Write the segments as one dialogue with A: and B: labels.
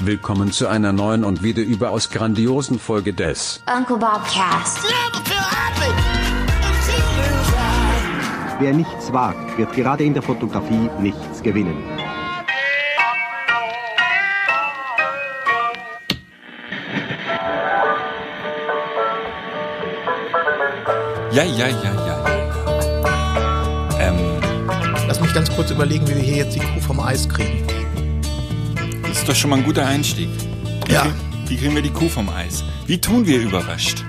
A: Willkommen zu einer neuen und wieder überaus grandiosen Folge des
B: Uncle Bob Cast.
C: Wer nichts wagt, wird gerade in der Fotografie nichts gewinnen.
D: Ja, ja, ja, ja, ja.
E: Ganz kurz überlegen, wie wir hier jetzt die Kuh vom Eis kriegen.
D: das ist doch schon mal ein guter Einstieg. Wie,
E: Ja.
D: wie kriegen wir die Kuh vom Eis? Wie tun wir überrascht?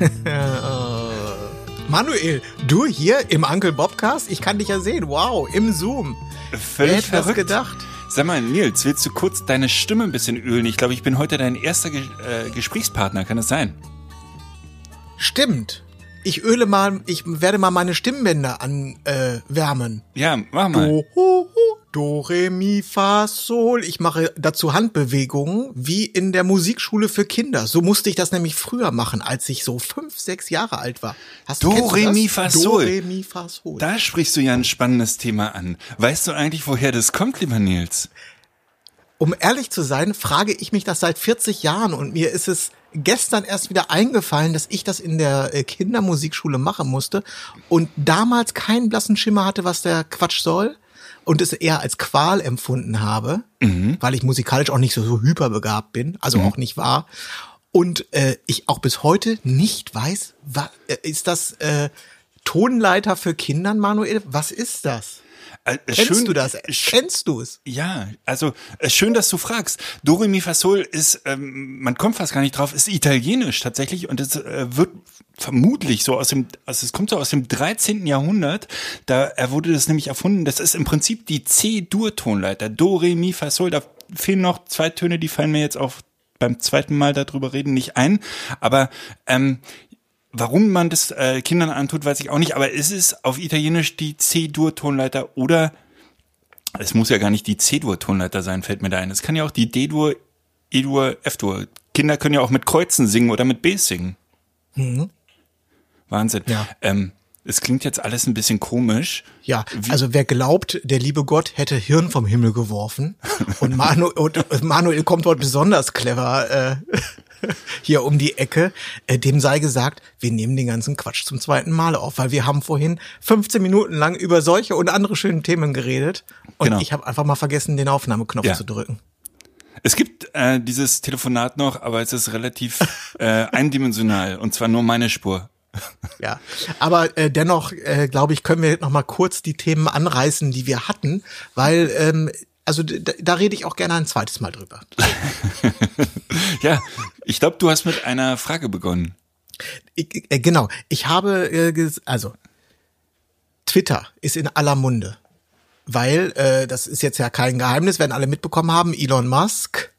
E: Manuel, du hier im Uncle Bobcast? Ich kann dich ja sehen. Wow, im Zoom.
D: Völlig
E: Wer hätte das gedacht?
D: Sag mal, Nils, willst du kurz deine Stimme ein bisschen ölen? Ich glaube, ich bin heute dein erster Ge äh, Gesprächspartner. Kann das sein?
E: Stimmt. Ich öle mal, ich werde mal meine Stimmbänder anwärmen. Äh.
D: Ja, mach mal.
E: Do, hu, hu, do, re, mi, fa, sol. Ich mache dazu Handbewegungen wie in der Musikschule für Kinder. So musste ich das nämlich früher machen, als ich so fünf, sechs Jahre alt war. Hast,
D: Do, re,
E: das?
D: mi, fa,
E: Do,
D: sol.
E: re, mi, fa, sol.
D: Da sprichst du ja ein spannendes Thema an. Weißt du eigentlich, woher das kommt, lieber Nils?
E: Um ehrlich zu sein, frage ich mich das seit 40 Jahren und mir ist es gestern erst wieder eingefallen, dass ich das in der äh, Kindermusikschule machen musste und damals keinen blassen Schimmer hatte, was der Quatsch soll und es eher als Qual empfunden habe, weil ich musikalisch auch nicht so, so hyperbegabt bin, also auch nicht war. Und äh, ich auch bis heute nicht weiß, was, äh, ist das äh, Tonleiter für Kindern, Manuel? Was ist das?
D: Äh,
E: Kennst du das?
D: sch-
E: Kennst du es?
D: Ja, also äh, schön, dass du fragst. Do Re Mi Fa Sol ist, ähm, man kommt fast gar nicht drauf, ist italienisch tatsächlich und es äh, wird vermutlich so aus dem, also es kommt so aus dem 13. Jahrhundert, da er wurde das nämlich erfunden. Das ist im Prinzip die C-Dur-Tonleiter. Do Re Mi Fa Sol. Da fehlen noch zwei Töne, die fallen mir jetzt auch beim zweiten Mal darüber reden nicht ein. Aber ähm, Warum man das äh, Kindern antut, weiß ich auch nicht, aber es ist auf Italienisch die C-Dur-Tonleiter oder es muss ja gar nicht die C-Dur-Tonleiter sein, fällt mir da ein. Es kann ja auch die D-Dur, E-Dur, F-Dur. Kinder können ja auch mit Kreuzen singen oder mit Bs singen. Wahnsinn.
E: Ja.
D: Ähm, es klingt jetzt alles ein bisschen komisch.
E: Ja, also wer glaubt, der liebe Gott hätte Hirn vom Himmel geworfen und, Manu und Manuel kommt dort besonders clever äh, hier um die Ecke, äh, dem sei gesagt, wir nehmen den ganzen Quatsch zum zweiten Mal auf, weil wir haben vorhin 15 Minuten lang über solche und andere schöne Themen geredet und
D: Genau.
E: ich habe einfach mal vergessen, den Aufnahmeknopf
D: Ja.
E: zu drücken.
D: Es gibt äh, dieses Telefonat noch, aber es ist relativ äh, eindimensional und zwar nur meine Spur.
E: Ja, aber äh, dennoch, äh, glaube ich, können wir noch mal kurz die Themen anreißen, die wir hatten, weil ähm, also da, da rede ich auch gerne ein zweites Mal drüber.
D: Ja, ich glaube, du hast mit einer Frage begonnen.
E: Ich, äh, genau, ich habe, äh, also Twitter ist in aller Munde, weil äh, das ist jetzt ja kein Geheimnis, werden alle mitbekommen haben. Elon Musk,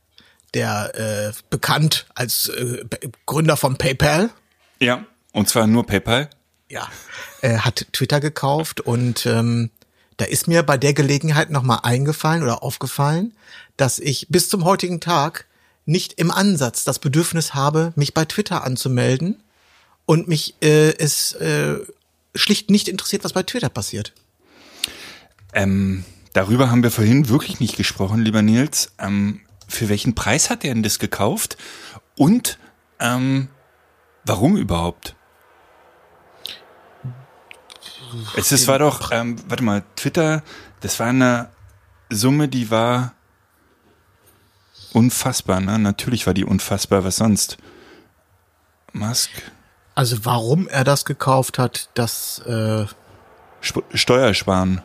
E: der äh, bekannt als äh, Gründer von PayPal,
D: Ja, und zwar nur PayPal.
E: ja, äh, hat Twitter gekauft und ähm, da ist mir bei der Gelegenheit nochmal eingefallen oder aufgefallen, dass ich bis zum heutigen Tag nicht im Ansatz das Bedürfnis habe, mich bei Twitter anzumelden und mich äh, es äh, schlicht nicht interessiert, was bei Twitter passiert.
D: Ähm, darüber haben wir vorhin wirklich nicht gesprochen, lieber Nils. Ähm, für welchen Preis hat er denn das gekauft? Und ähm, warum überhaupt? Es ist, war doch, ähm, warte mal, Twitter, das war eine Summe, die war unfassbar, ne? Natürlich war die unfassbar, was sonst? Musk,
E: Also warum er das gekauft hat, das äh,
D: Sp Steuersparen.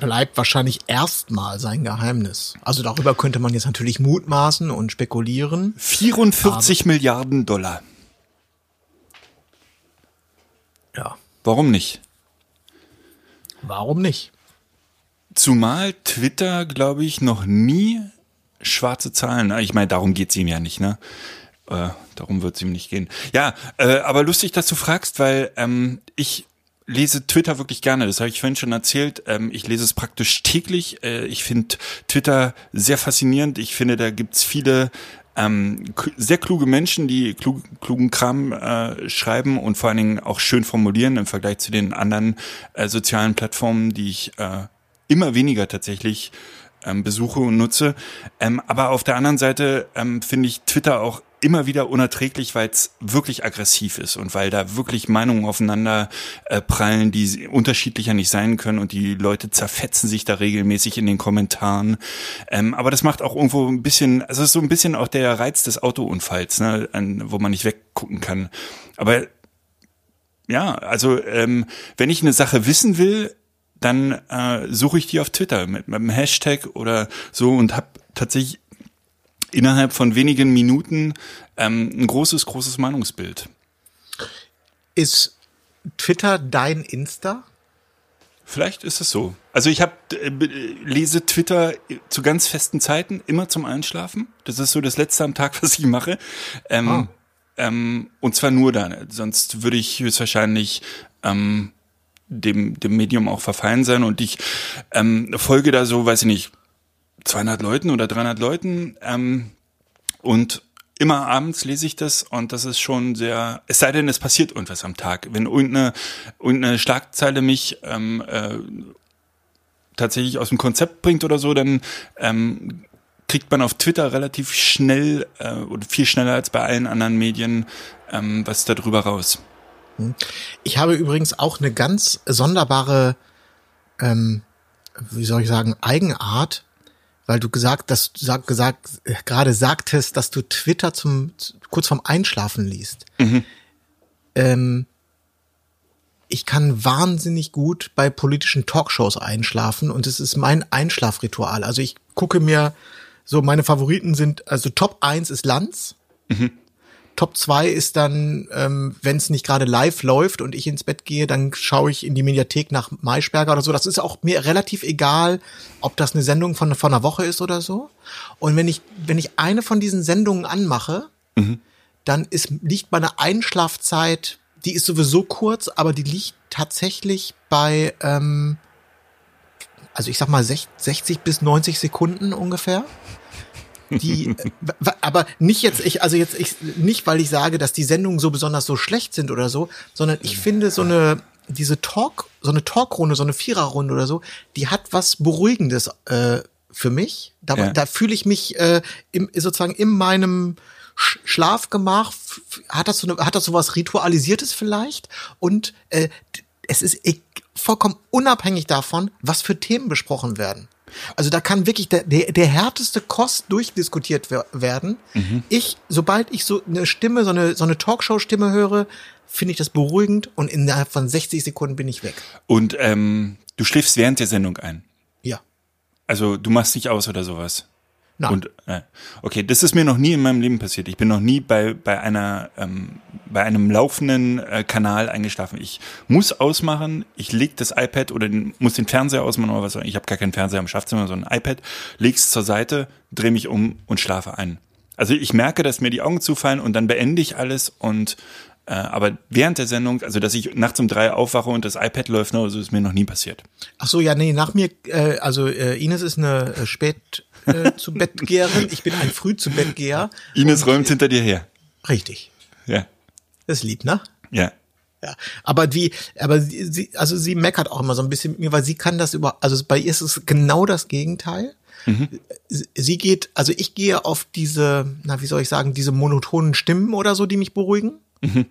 E: bleibt wahrscheinlich erstmal sein Geheimnis. Also darüber könnte man jetzt natürlich mutmaßen und spekulieren.
D: 44 Milliarden Dollar. Warum nicht?
E: warum nicht?
D: Zumal Twitter, glaube ich, noch nie schwarze Zahlen, ich meine, darum geht's ihm ja nicht, ne? Äh, darum wird's ihm nicht gehen. Ja, äh, aber lustig, dass du fragst, weil ähm, ich lese Twitter wirklich gerne. Das habe ich vorhin schon erzählt. Ähm, ich lese es praktisch täglich. Äh, ich finde Twitter sehr faszinierend. Ich finde, da gibt's viele ähm, sehr kluge Menschen, die klug, klugen Kram äh, schreiben und vor allen Dingen auch schön formulieren im Vergleich zu den anderen äh, sozialen Plattformen, die ich äh, immer weniger tatsächlich ähm, besuche und nutze. Ähm, aber auf der anderen Seite ähm, finde ich Twitter auch immer wieder unerträglich, weil es wirklich aggressiv ist und weil da wirklich Meinungen aufeinander äh, prallen, die unterschiedlicher nicht sein können und die Leute zerfetzen sich da regelmäßig in den Kommentaren. Ähm, aber das macht auch irgendwo ein bisschen, also es ist so ein bisschen auch der Reiz des Autounfalls, ne, an, wo man nicht weggucken kann. Aber ja, also ähm, wenn ich eine Sache wissen will, dann äh, suche ich die auf Twitter mit, mit einem Hashtag oder so und habe tatsächlich innerhalb von wenigen Minuten ähm, ein großes, großes Meinungsbild.
E: Ist Twitter dein Insta?
D: Vielleicht ist es so. Also ich habe äh, lese Twitter zu ganz festen Zeiten, immer zum Einschlafen. Das ist so das letzte am Tag, was ich mache. Ähm, ah. ähm, und zwar nur dann. Sonst würde ich höchstwahrscheinlich ähm, dem, dem Medium auch verfallen sein. Und ich ähm, folge da so, weiß ich nicht, 200 Leuten oder 300 Leuten. Ähm, und immer abends lese ich das und das ist schon sehr, es sei denn, es passiert irgendwas am Tag. Wenn irgendeine, irgendeine Schlagzeile mich ähm, äh, tatsächlich aus dem Konzept bringt oder so, dann ähm, kriegt man auf Twitter relativ schnell äh, oder viel schneller als bei allen anderen Medien ähm, was darüber raus.
E: Hm. Ich habe übrigens auch eine ganz sonderbare, ähm, wie soll ich sagen, Eigenart, weil du gesagt, dass du sag, gesagt, äh, gerade sagtest, dass du Twitter zum kurz vorm Einschlafen liest. Mhm. Ähm, ich kann wahnsinnig gut bei politischen Talkshows einschlafen und es ist mein Einschlafritual. Also ich gucke mir so meine Favoriten sind also Top 1 ist Lanz. Mhm. Top 2 ist dann, ähm, wenn es nicht gerade live läuft und ich ins Bett gehe, dann schaue ich in die Mediathek nach Maischberger oder so. Das ist auch mir relativ egal, ob das eine Sendung von, von einer Woche ist oder so. Und wenn ich, wenn ich eine von diesen Sendungen anmache, mhm. dann ist, liegt meine Einschlafzeit, die ist sowieso kurz, aber die liegt tatsächlich bei, ähm, also ich sag mal 60 bis 90 Sekunden ungefähr die, äh, aber nicht jetzt, ich, also jetzt, ich, nicht, weil ich sage, dass die Sendungen so besonders so schlecht sind oder so, sondern ich finde so eine, diese Talk, so eine Talkrunde, so eine Viererrunde oder so, die hat was Beruhigendes äh, für mich. Da, ja. da fühle ich mich äh, im, sozusagen in meinem Schlafgemach. Hat das so eine, hat das so was Ritualisiertes vielleicht? Und äh, es ist e-, vollkommen unabhängig davon, was für Themen besprochen werden. Also da kann wirklich der, der, der härteste Kost durchdiskutiert werden. Mhm. Ich, sobald ich so eine Stimme, so eine, so eine Talkshow-Stimme höre, finde ich das beruhigend und innerhalb von 60 Sekunden bin ich weg.
D: Und ähm, du schläfst während der Sendung ein?
E: Ja.
D: Also du machst dich aus oder sowas?
E: Nein.
D: Und äh, okay, das ist mir noch nie in meinem Leben passiert. Ich bin noch nie bei bei einer ähm, bei einem laufenden äh, Kanal eingeschlafen. Ich muss ausmachen. Ich leg das iPad oder den, muss den Fernseher ausmachen oder was. Ich habe gar keinen Fernseher im Schlafzimmer, sondern ein iPad. Leg's zur Seite, drehe mich um und schlafe ein. Also ich merke, dass mir die Augen zufallen und dann beende ich alles und äh, aber während der Sendung, also dass ich nachts um drei aufwache und das iPad läuft, ne, also ist mir noch nie passiert.
E: Ach so, ja, nee, nach mir, äh, also äh, Ines ist eine äh, spät äh, zu Bettgeherin. Ich bin ein früh zu Bettgeher.
D: Ines räumt hinter dir her.
E: Richtig.
D: Ja.
E: Das ist lieb, ne?
D: Ja.
E: Ja, aber wie, aber sie, also sie meckert auch immer so ein bisschen mit mir, weil sie kann das über, also bei ihr ist es genau das Gegenteil. Mhm. Sie geht, also ich gehe auf diese, na, wie soll ich sagen, diese monotonen Stimmen oder so, die mich beruhigen. Mhm.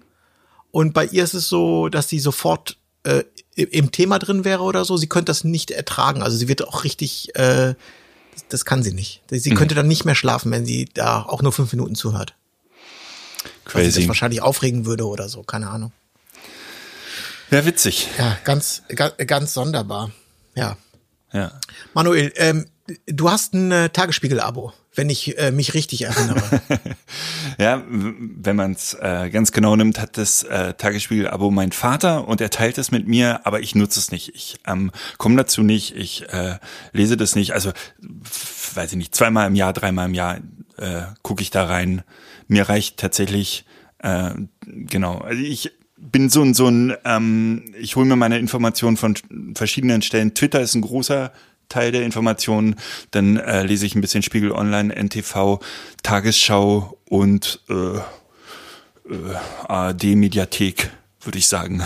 E: Und bei ihr ist es so, dass sie sofort äh, im Thema drin wäre oder so. Sie könnte das nicht ertragen. Also sie wird auch richtig äh, das kann sie nicht. Sie mhm. könnte dann nicht mehr schlafen, wenn sie da auch nur fünf Minuten zuhört. Crazy. Weil sie sich wahrscheinlich aufregen würde oder so, keine Ahnung.
D: Ja, witzig.
E: Ja, ganz, ganz, ganz sonderbar. Ja.
D: Ja.
E: Manuel, ähm, du hast ein äh, Tagesspiegel-Abo wenn ich äh, mich richtig erinnere.
D: ja, wenn man es äh, ganz genau nimmt, hat das äh, Tagesspiegel-Abo mein Vater und er teilt es mit mir, aber ich nutze es nicht. Ich ähm, komme dazu nicht, ich äh, lese das nicht. Also, weiß ich nicht, zweimal im Jahr, dreimal im Jahr äh, gucke ich da rein. Mir reicht tatsächlich, äh, genau, also ich bin so ein, so ein ähm, ich hole mir meine Informationen von verschiedenen Stellen. Twitter ist ein großer Teil der Informationen. Dann äh, lese ich ein bisschen Spiegel Online, NTV, Tagesschau und äh, äh, ARD Mediathek, würde ich sagen.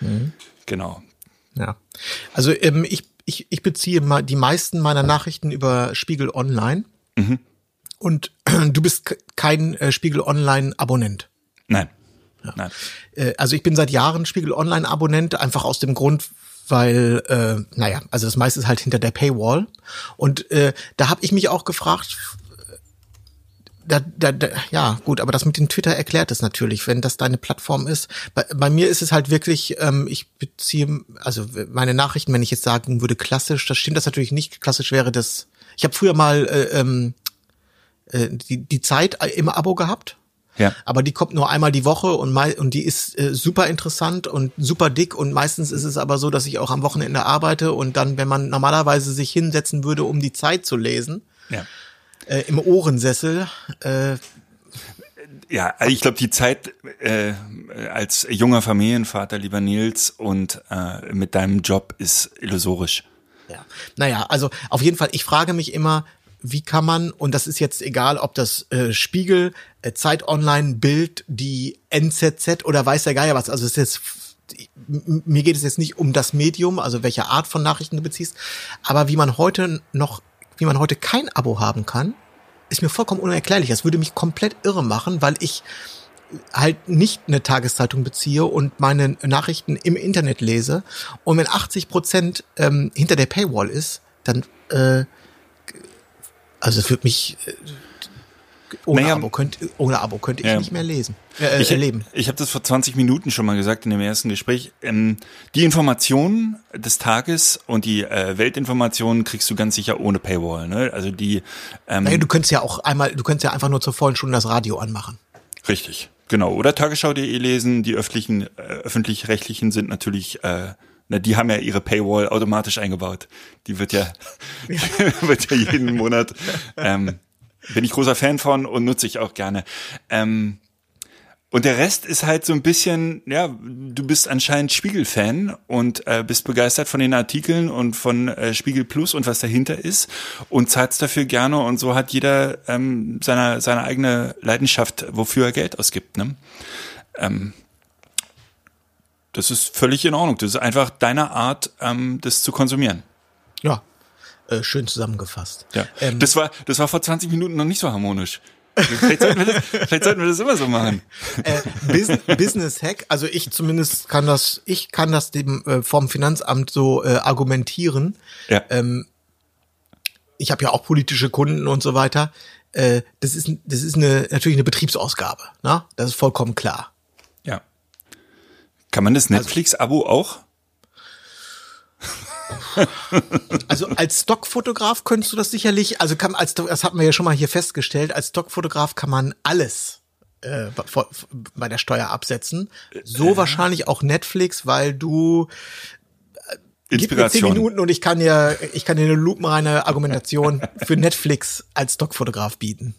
D: Mhm. Genau.
E: Ja. Also ähm, ich ich, ich beziehe mal die meisten meiner Nachrichten über Spiegel Online. Und du bist kein äh, Spiegel Online Abonnent.
D: Nein. Nein.
E: Äh, also ich bin seit Jahren Spiegel Online Abonnent, einfach aus dem Grund, weil, äh, naja, also das meiste ist halt hinter der Paywall. Und äh, da habe ich mich auch gefragt, da, da, da, ja, gut, aber das mit dem Twitter erklärt es natürlich, wenn das deine Plattform ist. Bei, bei mir ist es halt wirklich, ähm, ich beziehe, also meine Nachrichten, wenn ich jetzt sagen würde klassisch, das stimmt das natürlich nicht. Klassisch wäre das, ich habe früher mal äh, ähm, äh, die, die Zeit im Abo gehabt.
D: Ja.
E: Aber die kommt nur einmal die Woche und, und die ist äh, super interessant und super dick und meistens ist es aber so, dass ich auch am Wochenende arbeite und dann, wenn man normalerweise sich hinsetzen würde, um die Zeit zu lesen,
D: Ja.
E: äh, im Ohrensessel, äh,
D: Ja, ich glaube, die Zeit äh, als junger Familienvater, lieber Nils, und äh, mit deinem Job ist illusorisch.
E: Ja. Naja, also auf jeden Fall, ich frage mich immer, wie kann man, und das ist jetzt egal, ob das äh, Spiegel, äh, Zeit Online, Bild, die NZZ oder weiß der Geier was, also es ist jetzt, mir geht es jetzt nicht um das Medium, also welche Art von Nachrichten du beziehst, aber wie man heute noch, wie man heute kein Abo haben kann, ist mir vollkommen unerklärlich. Das würde mich komplett irre machen, weil ich halt nicht eine Tageszeitung beziehe und meine Nachrichten im Internet lese. Und wenn 80 Prozent ähm, hinter der Paywall ist, dann, äh, also es wird mich, äh, ohne,
D: Naja,
E: Abo könnt, ohne Abo könnte ich
D: ja.
E: nicht mehr lesen, äh,
D: Ich,
E: erleben.
D: ich habe das vor 20 Minuten schon mal gesagt in dem ersten Gespräch. Ähm, die Informationen des Tages und die äh, Weltinformationen kriegst du ganz sicher ohne Paywall. Ne? Also die ähm,
E: Naja, du könntest ja auch einmal, du könntest ja einfach nur zur vollen Stunde das Radio anmachen.
D: Richtig, genau. Oder Tagesschau.de lesen. Die öffentlichen, äh, öffentlich-rechtlichen sind natürlich, äh, na, die haben ja ihre Paywall automatisch eingebaut. Die wird ja, wird ja jeden Monat. Ähm, bin ich großer Fan von und nutze ich auch gerne. Ähm, und der Rest ist halt so ein bisschen, ja, du bist anscheinend Spiegel-Fan und äh, bist begeistert von den Artikeln und von äh, Spiegel Plus und was dahinter ist und zahlst dafür gerne und so hat jeder ähm, seine, seine eigene Leidenschaft, wofür er Geld ausgibt. Ne? Ähm, das ist völlig in Ordnung. Das ist einfach deine Art, ähm, das zu konsumieren.
E: Ja, äh, schön zusammengefasst.
D: Ja.
E: Ähm,
D: das war, das war vor 20 Minuten noch nicht so harmonisch. Vielleicht sollten wir das, vielleicht sollten wir das immer so machen.
E: äh, Bus Business Hack, also ich zumindest kann das, ich kann das dem äh, vom Finanzamt so äh, argumentieren.
D: Ja.
E: Ähm, ich habe ja auch politische Kunden und so weiter. Äh, das ist, das ist eine, natürlich eine Betriebsausgabe. Ne? Das ist vollkommen klar.
D: Kann man das Netflix-Abo auch?
E: Also als Stockfotograf könntest du das sicherlich, also kann als das hatten wir ja schon mal hier festgestellt, als Stockfotograf kann man alles äh, bei der Steuer absetzen. So wahrscheinlich auch Netflix, weil du Gib mir zehn
D: Inspiration.
E: Minuten und ich kann dir, ich kann dir eine lupenreine Argumentation für Netflix als Stockfotograf bieten.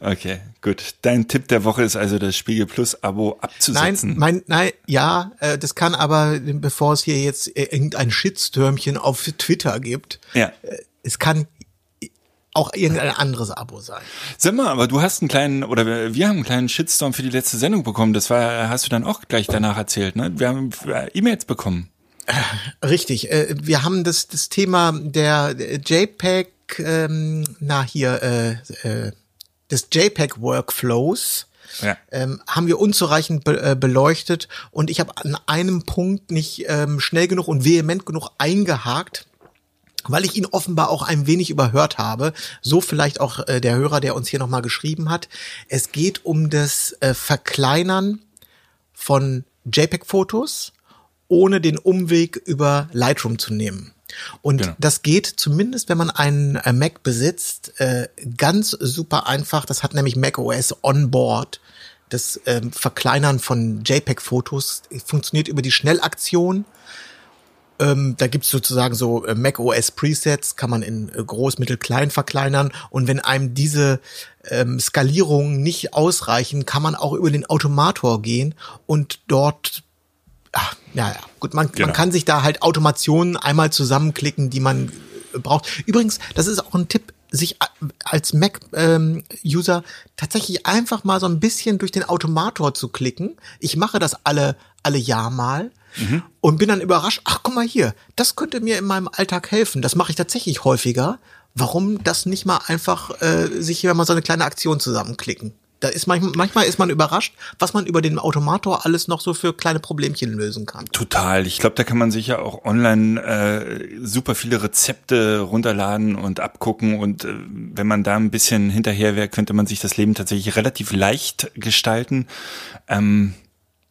D: Okay, gut. Dein Tipp der Woche ist also das Spiegel Plus Abo
E: Nein,
D: abzusetzen.
E: mein, nein, ja, äh, das kann aber, bevor es hier jetzt äh, irgendein Shitstürmchen auf Twitter gibt,
D: ja.
E: äh, es kann auch irgendein anderes Abo sein.
D: Sag mal, aber du hast einen kleinen, oder wir, wir haben einen kleinen Shitstorm für die letzte Sendung bekommen. Das war, hast du dann auch gleich danach erzählt, ne? Wir haben äh, E-Mails bekommen.
E: Richtig, äh, wir haben das, das Thema der JPEG, ähm, na hier, äh, äh, des JPEG-Workflows.
D: Ja.
E: ähm, haben wir unzureichend be äh, beleuchtet und ich habe an einem Punkt nicht ähm, schnell genug und vehement genug eingehakt, weil ich ihn offenbar auch ein wenig überhört habe. So vielleicht auch äh, der Hörer, der uns hier nochmal geschrieben hat. Es geht um das äh, Verkleinern von JPEG-Fotos, ohne den Umweg über Lightroom zu nehmen. Und
D: Genau.
E: das geht zumindest, wenn man einen äh, Mac besitzt, äh, ganz super einfach. Das hat nämlich macOS Onboard. Das ähm, Verkleinern von JPEG-Fotos funktioniert über die Schnellaktion. Ähm, da gibt's sozusagen so äh, macOS Presets, kann man in äh, groß, mittel, klein verkleinern. Und wenn einem diese ähm, Skalierungen nicht ausreichen, kann man auch über den Automator gehen und dort Ach, ja, ja, gut, man,
D: Genau.
E: man kann sich da halt Automationen einmal zusammenklicken, die man äh, braucht. Übrigens, das ist auch ein Tipp, sich als Mac-User ähm, tatsächlich einfach mal so ein bisschen durch den Automator zu klicken. Ich mache das alle, alle Jahr mal. Mhm. Und bin dann überrascht, ach guck mal hier, das könnte mir in meinem Alltag helfen. Das mache ich tatsächlich häufiger. Warum das nicht mal einfach äh, sich hier mal so eine kleine Aktion zusammenklicken? Da ist manchmal, manchmal ist man überrascht, was man über den Automator alles noch so für kleine Problemchen lösen kann.
D: Total. Ich glaube, da kann man sich ja auch online äh, super viele Rezepte runterladen und abgucken. Und äh, wenn man da ein bisschen hinterher wäre, könnte man sich das Leben tatsächlich relativ leicht gestalten. Ähm,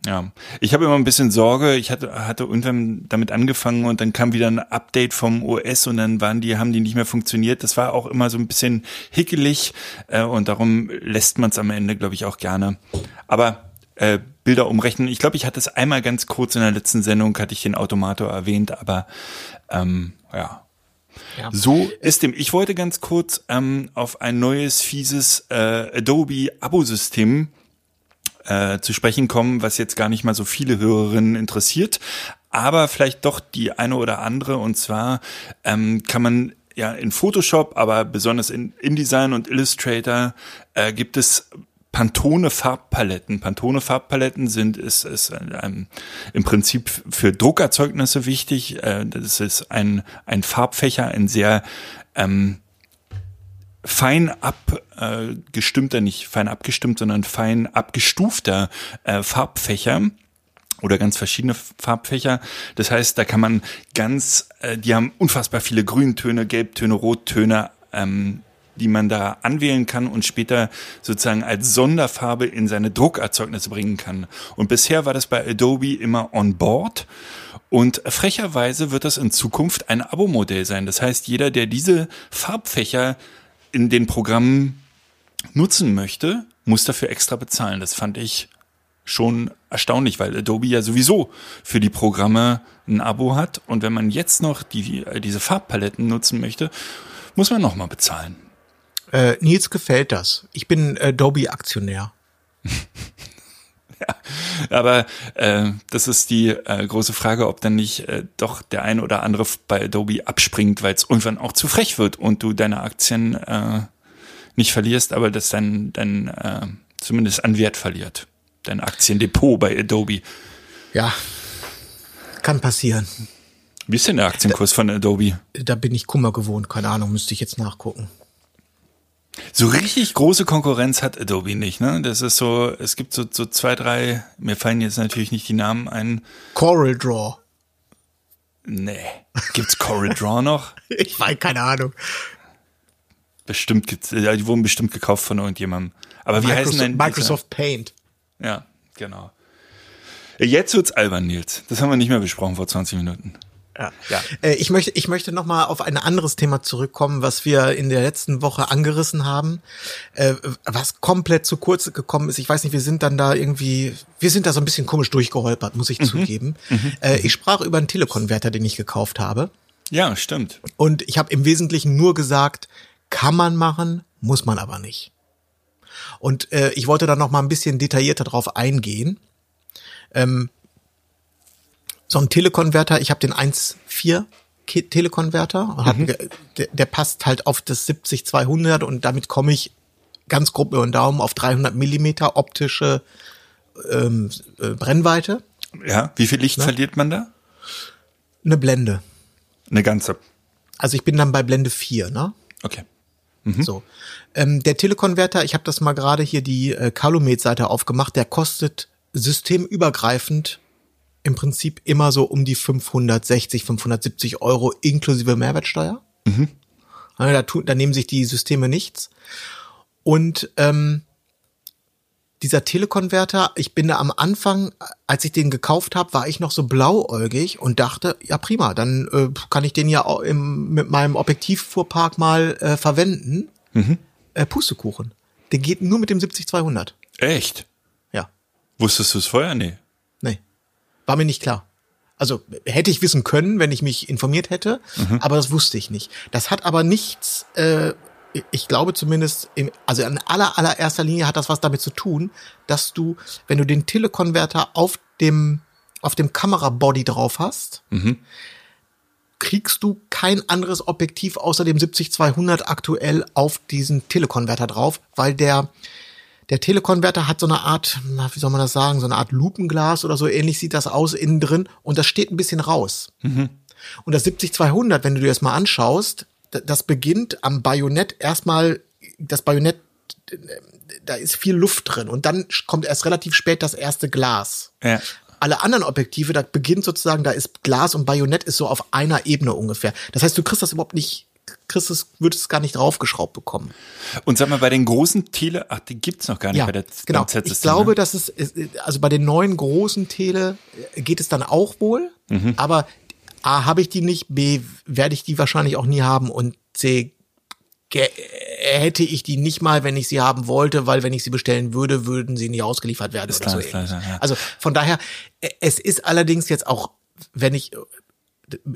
D: ja, ich habe immer ein bisschen Sorge. Ich hatte, hatte irgendwann damit angefangen und dann kam wieder ein Update vom OS und dann waren die, haben die nicht mehr funktioniert. Das war auch immer so ein bisschen hickelig äh, und darum lässt man es am Ende, glaube ich, auch gerne. Aber äh, Bilder umrechnen. Ich glaube, ich hatte es einmal ganz kurz in der letzten Sendung, hatte ich den Automator erwähnt, aber ähm, ja. ja. So ist dem. Ich wollte ganz kurz ähm, auf ein neues, fieses äh, Adobe-Abo-System äh, zu sprechen kommen, was jetzt gar nicht mal so viele Hörerinnen interessiert, aber vielleicht doch die eine oder andere. Und zwar ähm, kann man ja in Photoshop, aber besonders in InDesign und Illustrator äh, gibt es Pantone Farbpaletten. Pantone Farbpaletten sind ist, ist ähm, im Prinzip für Druckerzeugnisse wichtig. Äh, das ist ein ein Farbfächer, ein sehr ähm, fein abgestimmter, äh, nicht fein abgestimmt, sondern fein abgestufter äh, Farbfächer oder ganz verschiedene Farbfächer. Das heißt, da kann man ganz, äh, die haben unfassbar viele Grüntöne, Gelbtöne, Rottöne, ähm, die man da anwählen kann und später sozusagen als Sonderfarbe in seine Druckerzeugnisse bringen kann. Und bisher war das bei Adobe immer on board. Und frecherweise wird das in Zukunft ein Abo-Modell sein. Das heißt, jeder, der diese Farbfächer in den Programmen nutzen möchte, muss dafür extra bezahlen. Das fand ich schon erstaunlich, weil Adobe ja sowieso für die Programme ein Abo hat. Und wenn man jetzt noch die, diese Farbpaletten nutzen möchte, muss man nochmal bezahlen.
E: Äh, Nils gefällt das. Ich bin Adobe-Aktionär.
D: ja, aber äh, das ist die äh, große Frage, ob dann nicht äh, doch der eine oder andere bei Adobe abspringt, weil es irgendwann auch zu frech wird und du deine Aktien äh, nicht verlierst, aber das dann, dann äh, zumindest an Wert verliert. Dein Aktiendepot bei Adobe.
E: Ja, kann passieren.
D: Wie ist denn der Aktienkurs da, von Adobe?
E: Da bin ich Kummer gewohnt, keine Ahnung, müsste ich jetzt nachgucken.
D: So richtig große Konkurrenz hat Adobe nicht, ne? Das ist so, es gibt so, so zwei, drei, mir fallen jetzt natürlich nicht die Namen ein.
E: Coral Draw.
D: Nee. Gibt's Coral Draw noch?
E: ich weiß, keine Ahnung.
D: Bestimmt gibt's, die wurden bestimmt gekauft von irgendjemandem. Aber wie
E: Microsoft,
D: heißen denn?
E: Microsoft Paint.
D: Ja, genau. Jetzt wird's albern, Nils. Das haben wir nicht mehr besprochen vor 20 Minuten.
E: Ja. ja. Äh, ich möchte, ich möchte noch mal auf ein anderes Thema zurückkommen, was wir in der letzten Woche angerissen haben, äh, was komplett zu kurz gekommen ist. Ich weiß nicht, wir sind dann da irgendwie, wir sind da so ein bisschen komisch durchgeholpert, muss ich mhm. zugeben. Mhm. Äh, ich sprach über einen Telekonverter, den ich gekauft habe.
D: Ja, stimmt.
E: Und ich habe im Wesentlichen nur gesagt, kann man machen, muss man aber nicht. Und äh, ich wollte da noch mal ein bisschen detaillierter drauf eingehen. Ähm, so ein Telekonverter, ich habe den 1.4 Telekonverter, mhm. der, der, passt halt auf das 70-200 und damit komme ich ganz grob über den Daumen auf 300 Millimeter optische ähm, äh, Brennweite.
D: Ja, wie viel Licht ne? verliert man da?
E: Eine Blende.
D: Eine ganze.
E: Also ich bin dann bei Blende 4, ne?
D: Okay.
E: Mhm. So. Ähm, der Telekonverter, ich habe das mal gerade hier die äh, Calumet-Seite aufgemacht, der kostet systemübergreifend im Prinzip immer so um die 560, 570 Euro inklusive Mehrwertsteuer. Mhm. Da, tun, da nehmen sich die Systeme nichts. Und ähm, dieser Telekonverter, ich bin da am Anfang, als ich den gekauft habe, war ich noch so blauäugig und dachte, ja prima, dann äh, kann ich den ja auch im, mit meinem Objektivfuhrpark mal äh, verwenden. Mhm. Äh, Pustekuchen. Der geht nur mit dem 70-200.
D: Echt?
E: Ja.
D: Wusstest du es vorher? Nee.
E: Nee. War mir nicht klar. Also hätte ich wissen können, wenn ich mich informiert hätte, mhm. aber das wusste ich nicht. Das hat aber nichts, äh, ich glaube zumindest, im, also in aller allererster Linie hat das was damit zu tun, dass du, wenn du den Telekonverter auf dem auf dem Kamerabody drauf hast, mhm. kriegst du kein anderes Objektiv außer dem 70-200 aktuell auf diesen Telekonverter drauf, weil der der Telekonverter hat so eine Art, wie soll man das sagen, so eine Art Lupenglas oder so ähnlich sieht das aus innen drin und das steht ein bisschen raus. Und das 70-200, wenn du dir das mal anschaust, das beginnt am Bajonett erstmal, das Bajonett, da ist viel Luft drin und dann kommt erst relativ spät das erste Glas.
D: Ja.
E: Alle anderen Objektive, da beginnt sozusagen, da ist Glas und Bajonett ist so auf einer Ebene ungefähr. Das heißt, du kriegst das überhaupt nicht, kriegst es, würdest es gar nicht draufgeschraubt bekommen.
D: Und sag mal, bei den großen Tele, ach, die gibt's noch gar nicht
E: Ja,
D: bei der
E: genau.
D: Z-System,
E: Ich glaube,
D: ne?
E: dass es, also bei den neuen großen Tele äh, geht es dann auch wohl,
D: Mhm.
E: aber A, habe ich die nicht, B, werde ich die wahrscheinlich auch nie haben und C, ge- hätte ich die nicht mal, wenn ich sie haben wollte, weil wenn ich sie bestellen würde, würden sie nie ausgeliefert werden
D: Ist
E: oder
D: klar,
E: so
D: klar, ja.
E: Also von daher, äh, es ist allerdings jetzt auch, wenn ich äh,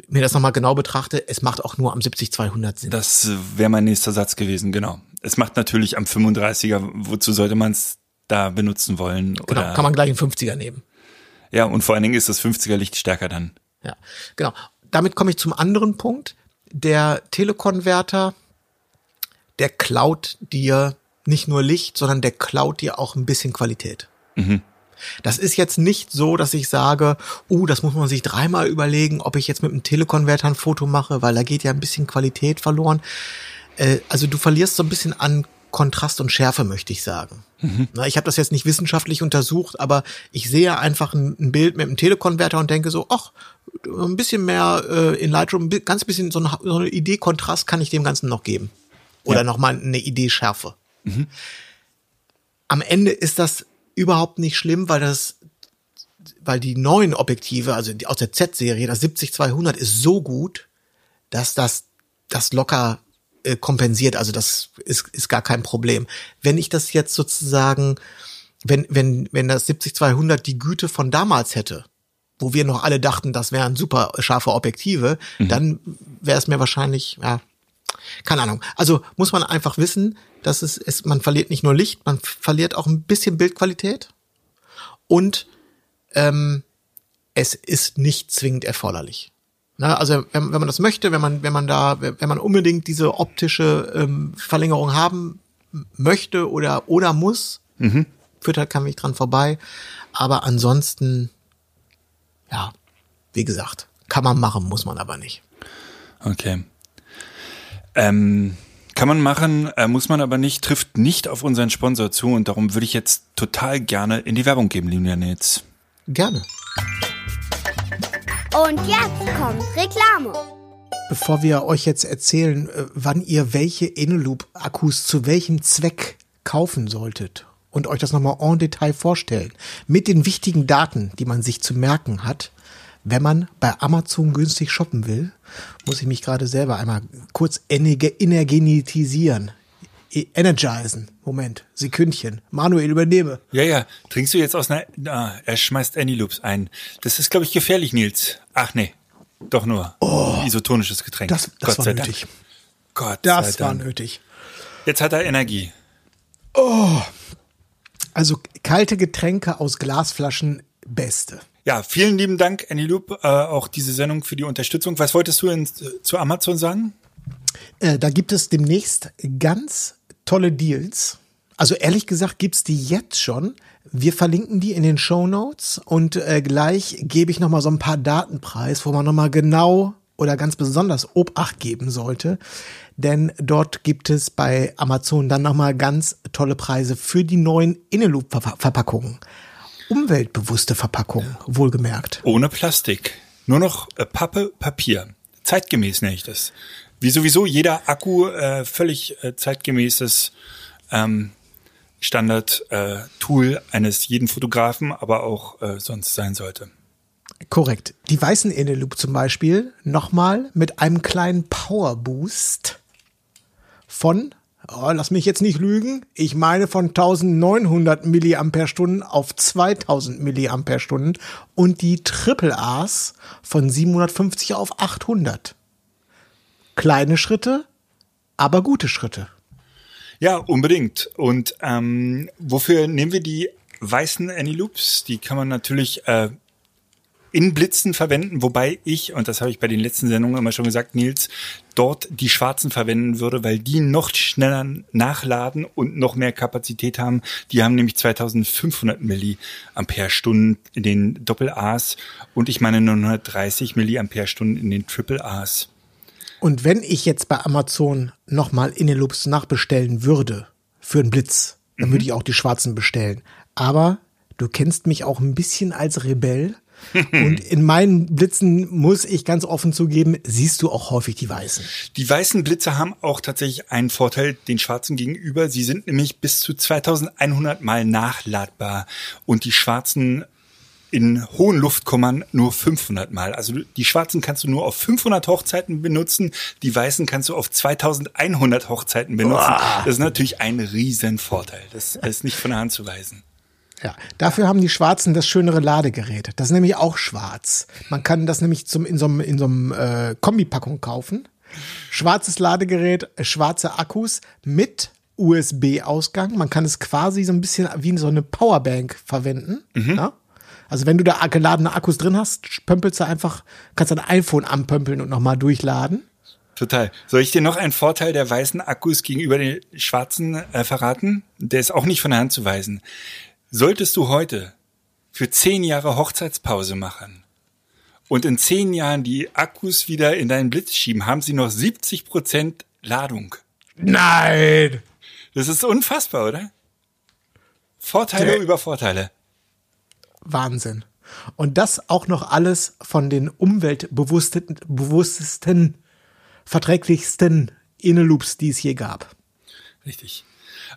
E: mir das nochmal genau betrachte, es macht auch nur am 70-200 Sinn.
D: Das wäre mein nächster Satz gewesen, genau. Es macht natürlich am 35er, wozu sollte man es da benutzen wollen?
E: Genau,
D: Oder,
E: kann man gleich einen 50er nehmen.
D: ja, und vor allen Dingen ist das 50er Licht stärker dann.
E: Ja, genau. Damit komme ich zum anderen Punkt. Der Telekonverter, der klaut dir nicht nur Licht, sondern der klaut dir auch ein bisschen Qualität. Das ist jetzt nicht so, dass ich sage, uh, das muss man sich dreimal überlegen, ob ich jetzt mit einem Telekonverter ein Foto mache, weil da geht ja ein bisschen Qualität verloren. Äh, also du verlierst so ein bisschen an Kontrast und Schärfe, möchte ich sagen. Na, ich habe das jetzt nicht wissenschaftlich untersucht, aber ich sehe einfach ein, ein Bild mit einem Telekonverter und denke so, ach, ein bisschen mehr äh, in Lightroom, ganz bisschen so eine, so eine Idee Kontrast kann ich dem Ganzen noch geben. Oder
D: Ja.
E: noch mal eine Idee Schärfe. Am Ende ist das überhaupt nicht schlimm, weil das weil die neuen Objektive, also die, aus der Z-Serie, das 70-200 ist so gut, dass das das locker äh, kompensiert. Also das ist, ist gar kein Problem. Wenn ich das jetzt sozusagen, wenn, wenn, wenn das 70-200 die Güte von damals hätte, wo wir noch alle dachten, das wären super scharfe Objektive, dann wäre es mir wahrscheinlich, ja, keine Ahnung. Also muss man einfach wissen, dass es, es, man verliert nicht nur Licht, man verliert auch ein bisschen Bildqualität und ähm, es ist nicht zwingend erforderlich. Na, also wenn, wenn man das möchte, wenn man wenn man da wenn man unbedingt diese optische ähm, Verlängerung haben möchte oder oder muss, führt halt kein Weg dran vorbei. Aber ansonsten, ja, wie gesagt, kann man machen, muss man aber nicht.
D: Okay. Ähm, kann man machen, äh, muss man aber nicht, trifft nicht auf unseren Sponsor zu und darum würde ich jetzt total gerne in die Werbung geben, lieben Nils.
E: Gerne.
B: Und jetzt kommt Reklame.
E: Bevor wir euch jetzt erzählen, äh, wann ihr welche Eneloop-Akkus zu welchem Zweck kaufen solltet und euch das nochmal en Detail vorstellen, mit den wichtigen Daten, die man sich zu merken hat, wenn man bei Amazon günstig shoppen will, muss ich mich gerade selber einmal kurz energe- energenetisieren. E- Energizen. Moment, Sekündchen. Manuel, übernehme.
D: Ja, ja. Trinkst du jetzt aus einer. Ah, er schmeißt Aniloops ein. Das ist, glaube ich, gefährlich, Nils. Ach nee. Doch nur. Isotonisches Getränk.
E: Das, das
D: Gott
E: war
D: sei
E: nötig.
D: Dank. Gott
E: Das war nötig.
D: Jetzt hat er Energie.
E: Also kalte Getränke aus Glasflaschen, beste.
D: Ja, vielen lieben Dank, Aniloop, äh, auch diese Sendung für die Unterstützung. Was wolltest du in, zu Amazon sagen?
E: Äh, da gibt es demnächst ganz tolle Deals. Also ehrlich gesagt gibt's die jetzt schon. Wir verlinken die in den Show Notes und äh, gleich gebe ich noch mal so ein paar Datenpreis, wo man noch mal genau oder ganz besonders Obacht geben sollte, denn dort gibt es bei Amazon dann noch mal ganz tolle Preise für die neuen Inneloop-Verpackungen. Umweltbewusste Verpackungen, wohlgemerkt.
D: Ohne Plastik. Nur noch äh, Pappe, Papier. Zeitgemäß nenne ich das. Wie sowieso jeder Akku äh, völlig äh, zeitgemäßes ähm, Standard-Tool eines jeden Fotografen, aber auch äh, sonst sein sollte.
E: Korrekt. Die weißen Inneloop zum Beispiel nochmal mit einem kleinen Power Boost von, oh, lass mich jetzt nicht lügen, ich meine von 1900 Milliampere-Stunden auf 2000 Milliampere-Stunden und die Triple A's von 750 auf 800. Kleine Schritte, aber gute Schritte.
D: Ja, unbedingt. Und ähm, wofür nehmen wir die weißen Aniloops? Die kann man natürlich äh, in Blitzen verwenden, wobei ich, und das habe ich bei den letzten Sendungen immer schon gesagt, Nils, dort die schwarzen verwenden würde, weil die noch schneller nachladen und noch mehr Kapazität haben. Die haben nämlich 2500 Milliampere-Stunden in den Doppel-A's und ich meine 930 Milliampere-Stunden in den Triple-A's.
E: Und wenn ich jetzt bei Amazon nochmal Inneloops nachbestellen würde für einen Blitz, dann würde ich auch die schwarzen bestellen. Aber du kennst mich auch ein bisschen als Rebell. Und in meinen Blitzen muss ich ganz offen zugeben, siehst du auch häufig die weißen.
D: Die weißen Blitze haben auch tatsächlich einen Vorteil den schwarzen gegenüber. Sie sind nämlich bis zu 2100 Mal nachladbar und die schwarzen in hohen Luftkommern nur 500 Mal. Also die schwarzen kannst du nur auf 500 Hochzeiten benutzen, die weißen kannst du auf 2100 Hochzeiten benutzen. Das ist natürlich ein Riesenvorteil. Das ist nicht von der Hand zu weisen.
E: Ja, dafür haben die Schwarzen das schönere Ladegerät. Das ist nämlich auch schwarz. Man kann das nämlich zum, in so einem, in so einem äh, Kombipackung kaufen. Schwarzes Ladegerät, äh, schwarze Akkus mit USB-Ausgang. Man kann es quasi so ein bisschen wie so eine Powerbank verwenden. Ja? Also wenn du da geladene Akkus drin hast, pömpelst du einfach, kannst dein iPhone anpömpeln und nochmal durchladen.
D: Total. Soll ich dir noch einen Vorteil der weißen Akkus gegenüber den schwarzen äh, verraten? Der ist auch nicht von der Hand zu weisen. Solltest du heute für zehn Jahre Hochzeitspause machen und in zehn Jahren die Akkus wieder in deinen Blitz schieben, haben sie noch 70 Prozent Ladung.
E: Nein!
D: Das ist unfassbar, oder? Vorteile
E: Der-
D: über Vorteile.
E: Wahnsinn. Und das auch noch alles von den umweltbewusstesten, bewusstesten, verträglichsten Inneloops, die es je gab.
D: Richtig.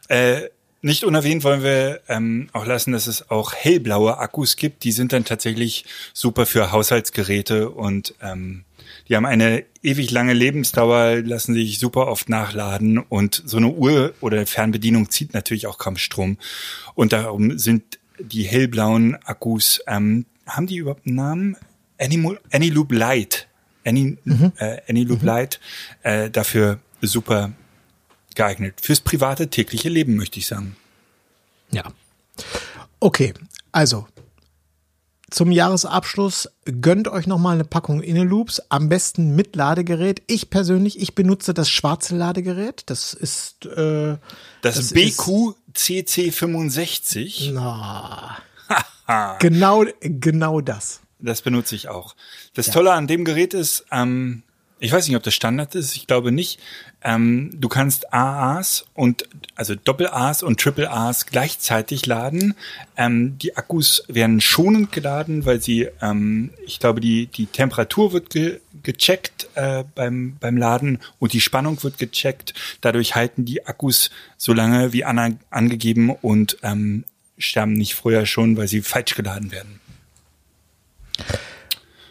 D: Äh, nicht unerwähnt wollen wir ähm, auch lassen, dass es auch hellblaue Akkus gibt. Die sind dann tatsächlich super für Haushaltsgeräte und ähm, die haben eine ewig lange Lebensdauer, lassen sich super oft nachladen und so eine Uhr oder Fernbedienung zieht natürlich auch kaum Strom. Und darum sind die hellblauen Akkus, ähm, haben die überhaupt einen Namen? Animal, Anyloop Light. Any, äh, Anyloop Light, äh, dafür super geeignet. Fürs private tägliche Leben, möchte ich sagen.
E: Ja. Okay, also zum Jahresabschluss gönnt euch noch mal eine Packung Inneloops, am besten mit Ladegerät. Ich persönlich, ich benutze das schwarze Ladegerät. Das ist äh,
D: Das,
E: Das
D: BQ-CC65,
E: na, genau genau das.
D: das benutze ich auch. Das Tolle an dem Gerät ist, ähm, ich weiß nicht, ob das Standard ist, ich glaube nicht. Ähm, du kannst AAs und also Doppel-A's und Triple-A's gleichzeitig laden. Ähm, die Akkus werden schonend geladen, weil sie, ähm, ich glaube, die, die Temperatur wird ge gecheckt äh, beim, beim Laden und die Spannung wird gecheckt. Dadurch halten die Akkus so lange wie an, angegeben und ähm, sterben nicht früher schon, weil sie falsch geladen werden.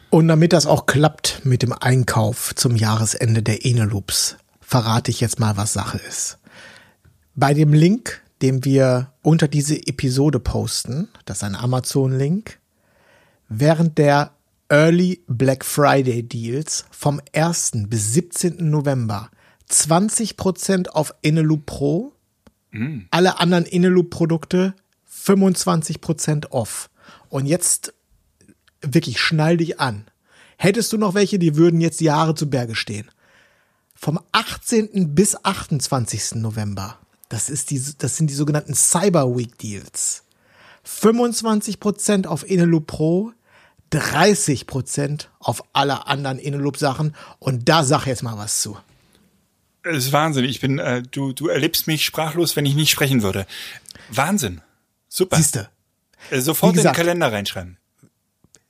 E: Und damit das auch klappt mit dem Einkauf zum Jahresende der Eneloops, verrate ich jetzt mal, was Sache ist. Bei dem Link, den wir unter diese Episode posten, das ist ein Amazon-Link, während der Early Black Friday Deals vom 1. bis 17. November 20% auf Eneloop Pro, alle anderen Eneloop-Produkte 25% off. Und jetzt wirklich schnall dich an. Hättest du noch welche, die würden jetzt Jahre zu Berge stehen. Vom 18. bis 28. November. Das ist die, das sind die sogenannten Cyber Week Deals. 25% auf Eneloop Pro, 30% auf alle anderen Eneloop Sachen. Und da sag jetzt mal was zu.
D: Es ist Wahnsinn. Ich bin, äh, du, du erlebst mich sprachlos, wenn ich nicht sprechen würde. Wahnsinn. Super.
E: Siehste.
D: Äh, sofort
E: Wie
D: in den
E: gesagt.
D: Kalender reinschreiben.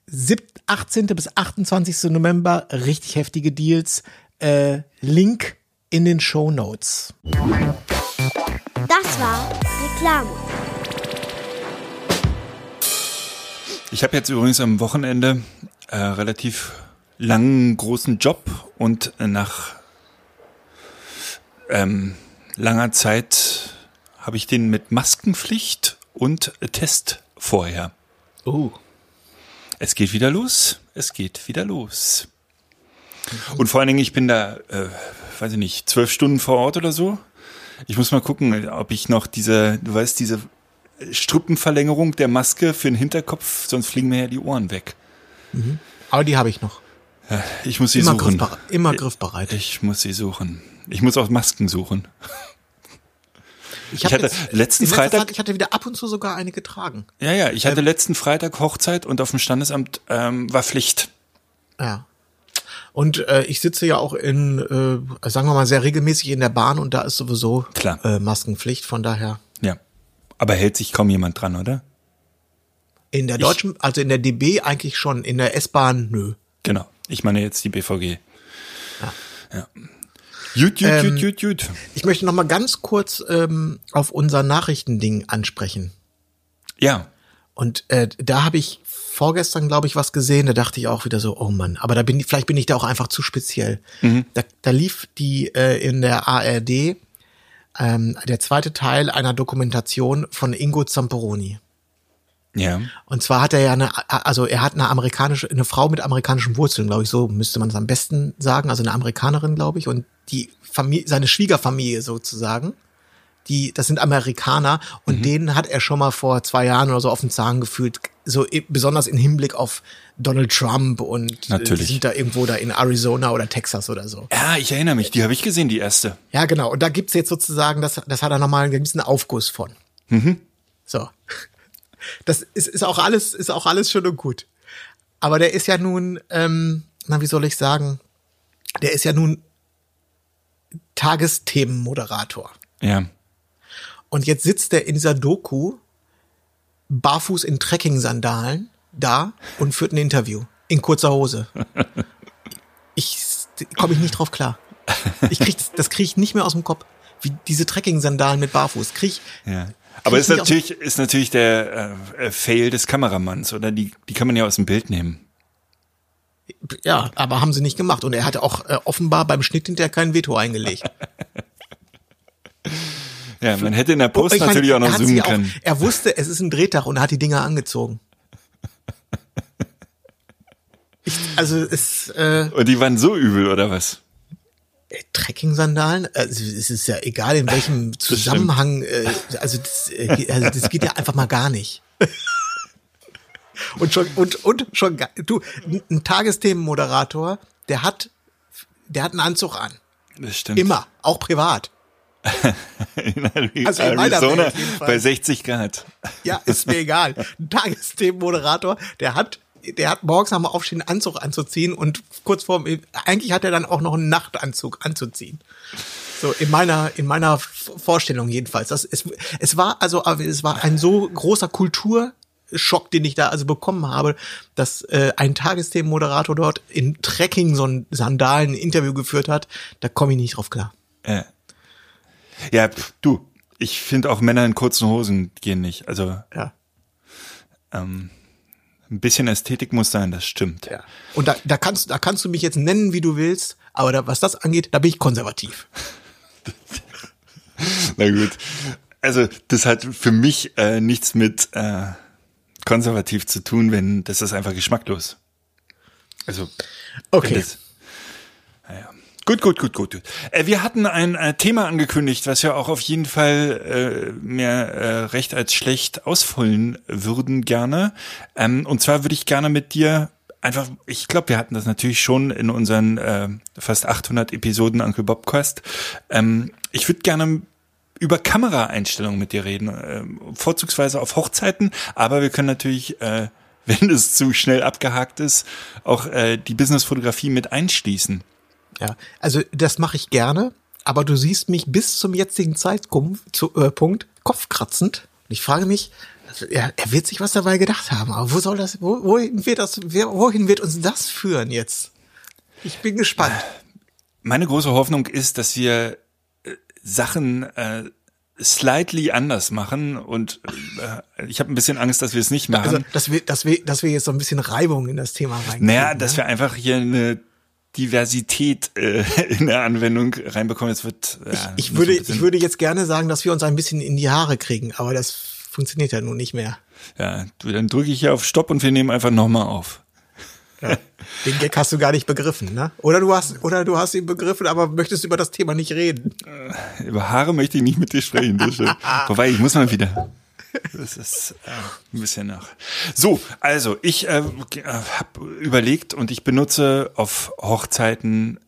E: 7, 18. bis 28. November richtig heftige Deals. Äh, Link in den Show Notes.
B: Das war Reklame.
D: Ich habe jetzt übrigens am Wochenende äh, relativ langen großen Job und nach ähm, langer Zeit habe ich den mit Maskenpflicht und Test vorher.
E: Oh.
D: Es geht wieder los. Es geht wieder los. Und vor allen Dingen, ich bin da, äh, weiß ich nicht, zwölf Stunden vor Ort oder so. Ich muss mal gucken, ob ich noch diese, du weißt, diese Struppenverlängerung der Maske für den Hinterkopf, sonst fliegen mir ja die Ohren weg.
E: Aber die habe ich noch.
D: Ich muss sie
E: Immer,
D: suchen.
E: griffbereit, immer griffbereit.
D: Ich muss sie suchen. Ich muss auch Masken suchen.
E: Ich, hab
D: hatte
E: jetzt-
D: letzten Freitag-
E: Zeit, ich hatte wieder ab und zu sogar eine getragen.
D: Ja, ja, ich
E: Ähm.
D: hatte letzten Freitag Hochzeit und auf dem Standesamt ähm, war Pflicht.
E: Ja. Und äh, ich sitze ja auch in, äh, sagen wir mal, sehr regelmäßig in der Bahn und da ist sowieso
D: Klar.
E: Äh, Maskenpflicht. Von daher
D: Ja. Aber hält sich kaum jemand dran, oder?
E: in der deutschen, also in der DB eigentlich schon, in der S-Bahn nö.
D: Genau. Ich meine jetzt die BVG. Ja. Jut, jut,
E: Ähm,
D: jut, jut, jut.
E: Ich möchte noch mal ganz kurz ähm, auf unser Nachrichtending ansprechen.
D: Ja.
E: Und äh, da habe ich vorgestern, glaube ich, was gesehen. Da dachte ich auch wieder so, oh Mann, aber da bin ich, vielleicht bin ich da auch einfach zu speziell. Da, da lief die äh, in der ARD ähm, der zweite Teil einer Dokumentation von Ingo Zamperoni.
D: Ja.
E: Und zwar hat er ja eine, also er hat eine amerikanische, eine Frau mit amerikanischen Wurzeln, glaube ich, so müsste man es am besten sagen, also eine Amerikanerin, glaube ich, und die Familie, seine Schwiegerfamilie sozusagen, die, das sind Amerikaner und denen hat er schon mal vor zwei Jahren oder so auf den Zahn gefühlt, so i- besonders im Hinblick auf Donald Trump und äh,
D: Natürlich.
E: die sind da irgendwo da in Arizona oder Texas oder so.
D: Ja, ich erinnere mich. Die habe ich gesehen, die erste.
E: Ja, genau. Und da gibt's jetzt sozusagen, das, das hat er nochmal, einen Aufguss von. So. Das ist, ist auch alles, ist auch alles schön und gut. Aber der ist ja nun, ähm, na, wie soll ich sagen, der ist ja nun Tagesthemenmoderator.
D: Ja.
E: Und jetzt sitzt er in dieser Doku barfuß in Trekking-Sandalen da und führt ein Interview in kurzer Hose. Ich komme ich nicht drauf klar. Ich krieg das, das kriege ich nicht mehr aus dem Kopf. Wie diese Trekking-Sandalen mit barfuß. Krieg ich,
D: Ja. Aber ist natürlich, ist natürlich der äh, Fail des Kameramanns, oder? Die, die kann man ja aus dem Bild nehmen.
E: ja, aber haben sie nicht gemacht. Und er hatte auch äh, offenbar beim Schnitt hinterher kein Veto eingelegt.
D: Ja, man hätte in der Post
E: meine,
D: natürlich auch noch zoomen
E: sie auch,
D: können.
E: Er wusste, es ist ein Drehtag und er hat die Dinger angezogen. Ich, also es äh,
D: Und die waren so übel, oder was?
E: Trekking-Sandalen, also es ist ja egal in welchem Zusammenhang, äh, also, das, äh, also das geht ja einfach mal gar nicht. Und schon und und schon du ein- Tagesthemenmoderator, der hat der hat einen Anzug an,
D: Das stimmt.
E: immer, auch privat.
D: In
E: Also in meiner
D: Arizona bei 60 Grad.
E: Ja, ist mir egal. Ein Tagesthemenmoderator, der hat der hat morgens am Aufstehen einen Anzug anzuziehen und kurz vor eigentlich hat er dann auch noch einen Nachtanzug anzuziehen. So in meiner in meiner Vorstellung jedenfalls. Das es, es war also es war ein so großer Kulturschock, den ich da also bekommen habe, dass äh, ein Tagesthemenmoderator dort in Trekking Sandalen ein Interview geführt hat. Da komme ich nicht drauf klar.
D: Ja, ja pf, du, ich finde auch Männer in kurzen Hosen gehen nicht. Also
E: Ja.
D: ähm, ein bisschen Ästhetik muss sein, das stimmt.
E: Ja. Und da, da kannst da kannst du mich jetzt nennen, wie du willst, aber da, was das angeht, da bin ich konservativ.
D: Na gut. Also das hat für mich äh, nichts mit äh, konservativ zu tun, wenn das ist einfach geschmacklos. Also
E: Okay.
D: Das. Gut, gut, gut, gut. Äh, wir hatten ein äh, Thema angekündigt, was wir auch auf jeden Fall äh, mehr äh, recht als schlecht ausfüllen würden gerne. Ähm, und zwar würde ich gerne mit dir einfach, ich glaube, wir hatten das natürlich schon in unseren äh, fast 800 Episoden Uncle Bobcast. Ähm, ich würde gerne über Kameraeinstellungen mit dir reden, ähm, vorzugsweise auf Hochzeiten, aber wir können natürlich, äh, wenn es zu schnell abgehakt ist, auch äh, die Businessfotografie mit einschließen.
E: Ja, also das mache ich gerne, aber du siehst mich bis zum jetzigen Zeitpunkt äh, kopfkratzend. Und ich frage mich, also, er, er wird sich was dabei gedacht haben, aber wo soll das, wo, wohin wird das, wohin wird uns das führen jetzt? Ich bin gespannt.
D: Meine große Hoffnung ist, dass wir äh, Sachen äh, slightly anders machen und äh, ich habe ein bisschen Angst, dass wir es nicht machen.
E: Also, dass wir, dass wir, dass wir jetzt so ein bisschen Reibung in das Thema rein.
D: naja, dass wir einfach hier eine Diversität äh, in der Anwendung reinbekommen. Es wird. Ja,
E: Ich
D: muss
E: würde, ich würde jetzt gerne sagen, dass wir uns ein bisschen in die Haare kriegen, aber das funktioniert ja nun nicht mehr.
D: Ja, du, dann drücke ich hier auf Stopp und wir nehmen einfach nochmal auf.
E: Den Gag hast du gar nicht begriffen, ne? Oder du hast, oder du hast ihn begriffen, aber möchtest über das Thema nicht reden.
D: Über Haare möchte ich nicht mit dir sprechen. Das. Wobei, ich muss mal wieder. Das ist äh, ein bisschen nach. So, also ich äh, habe überlegt und ich benutze auf Hochzeiten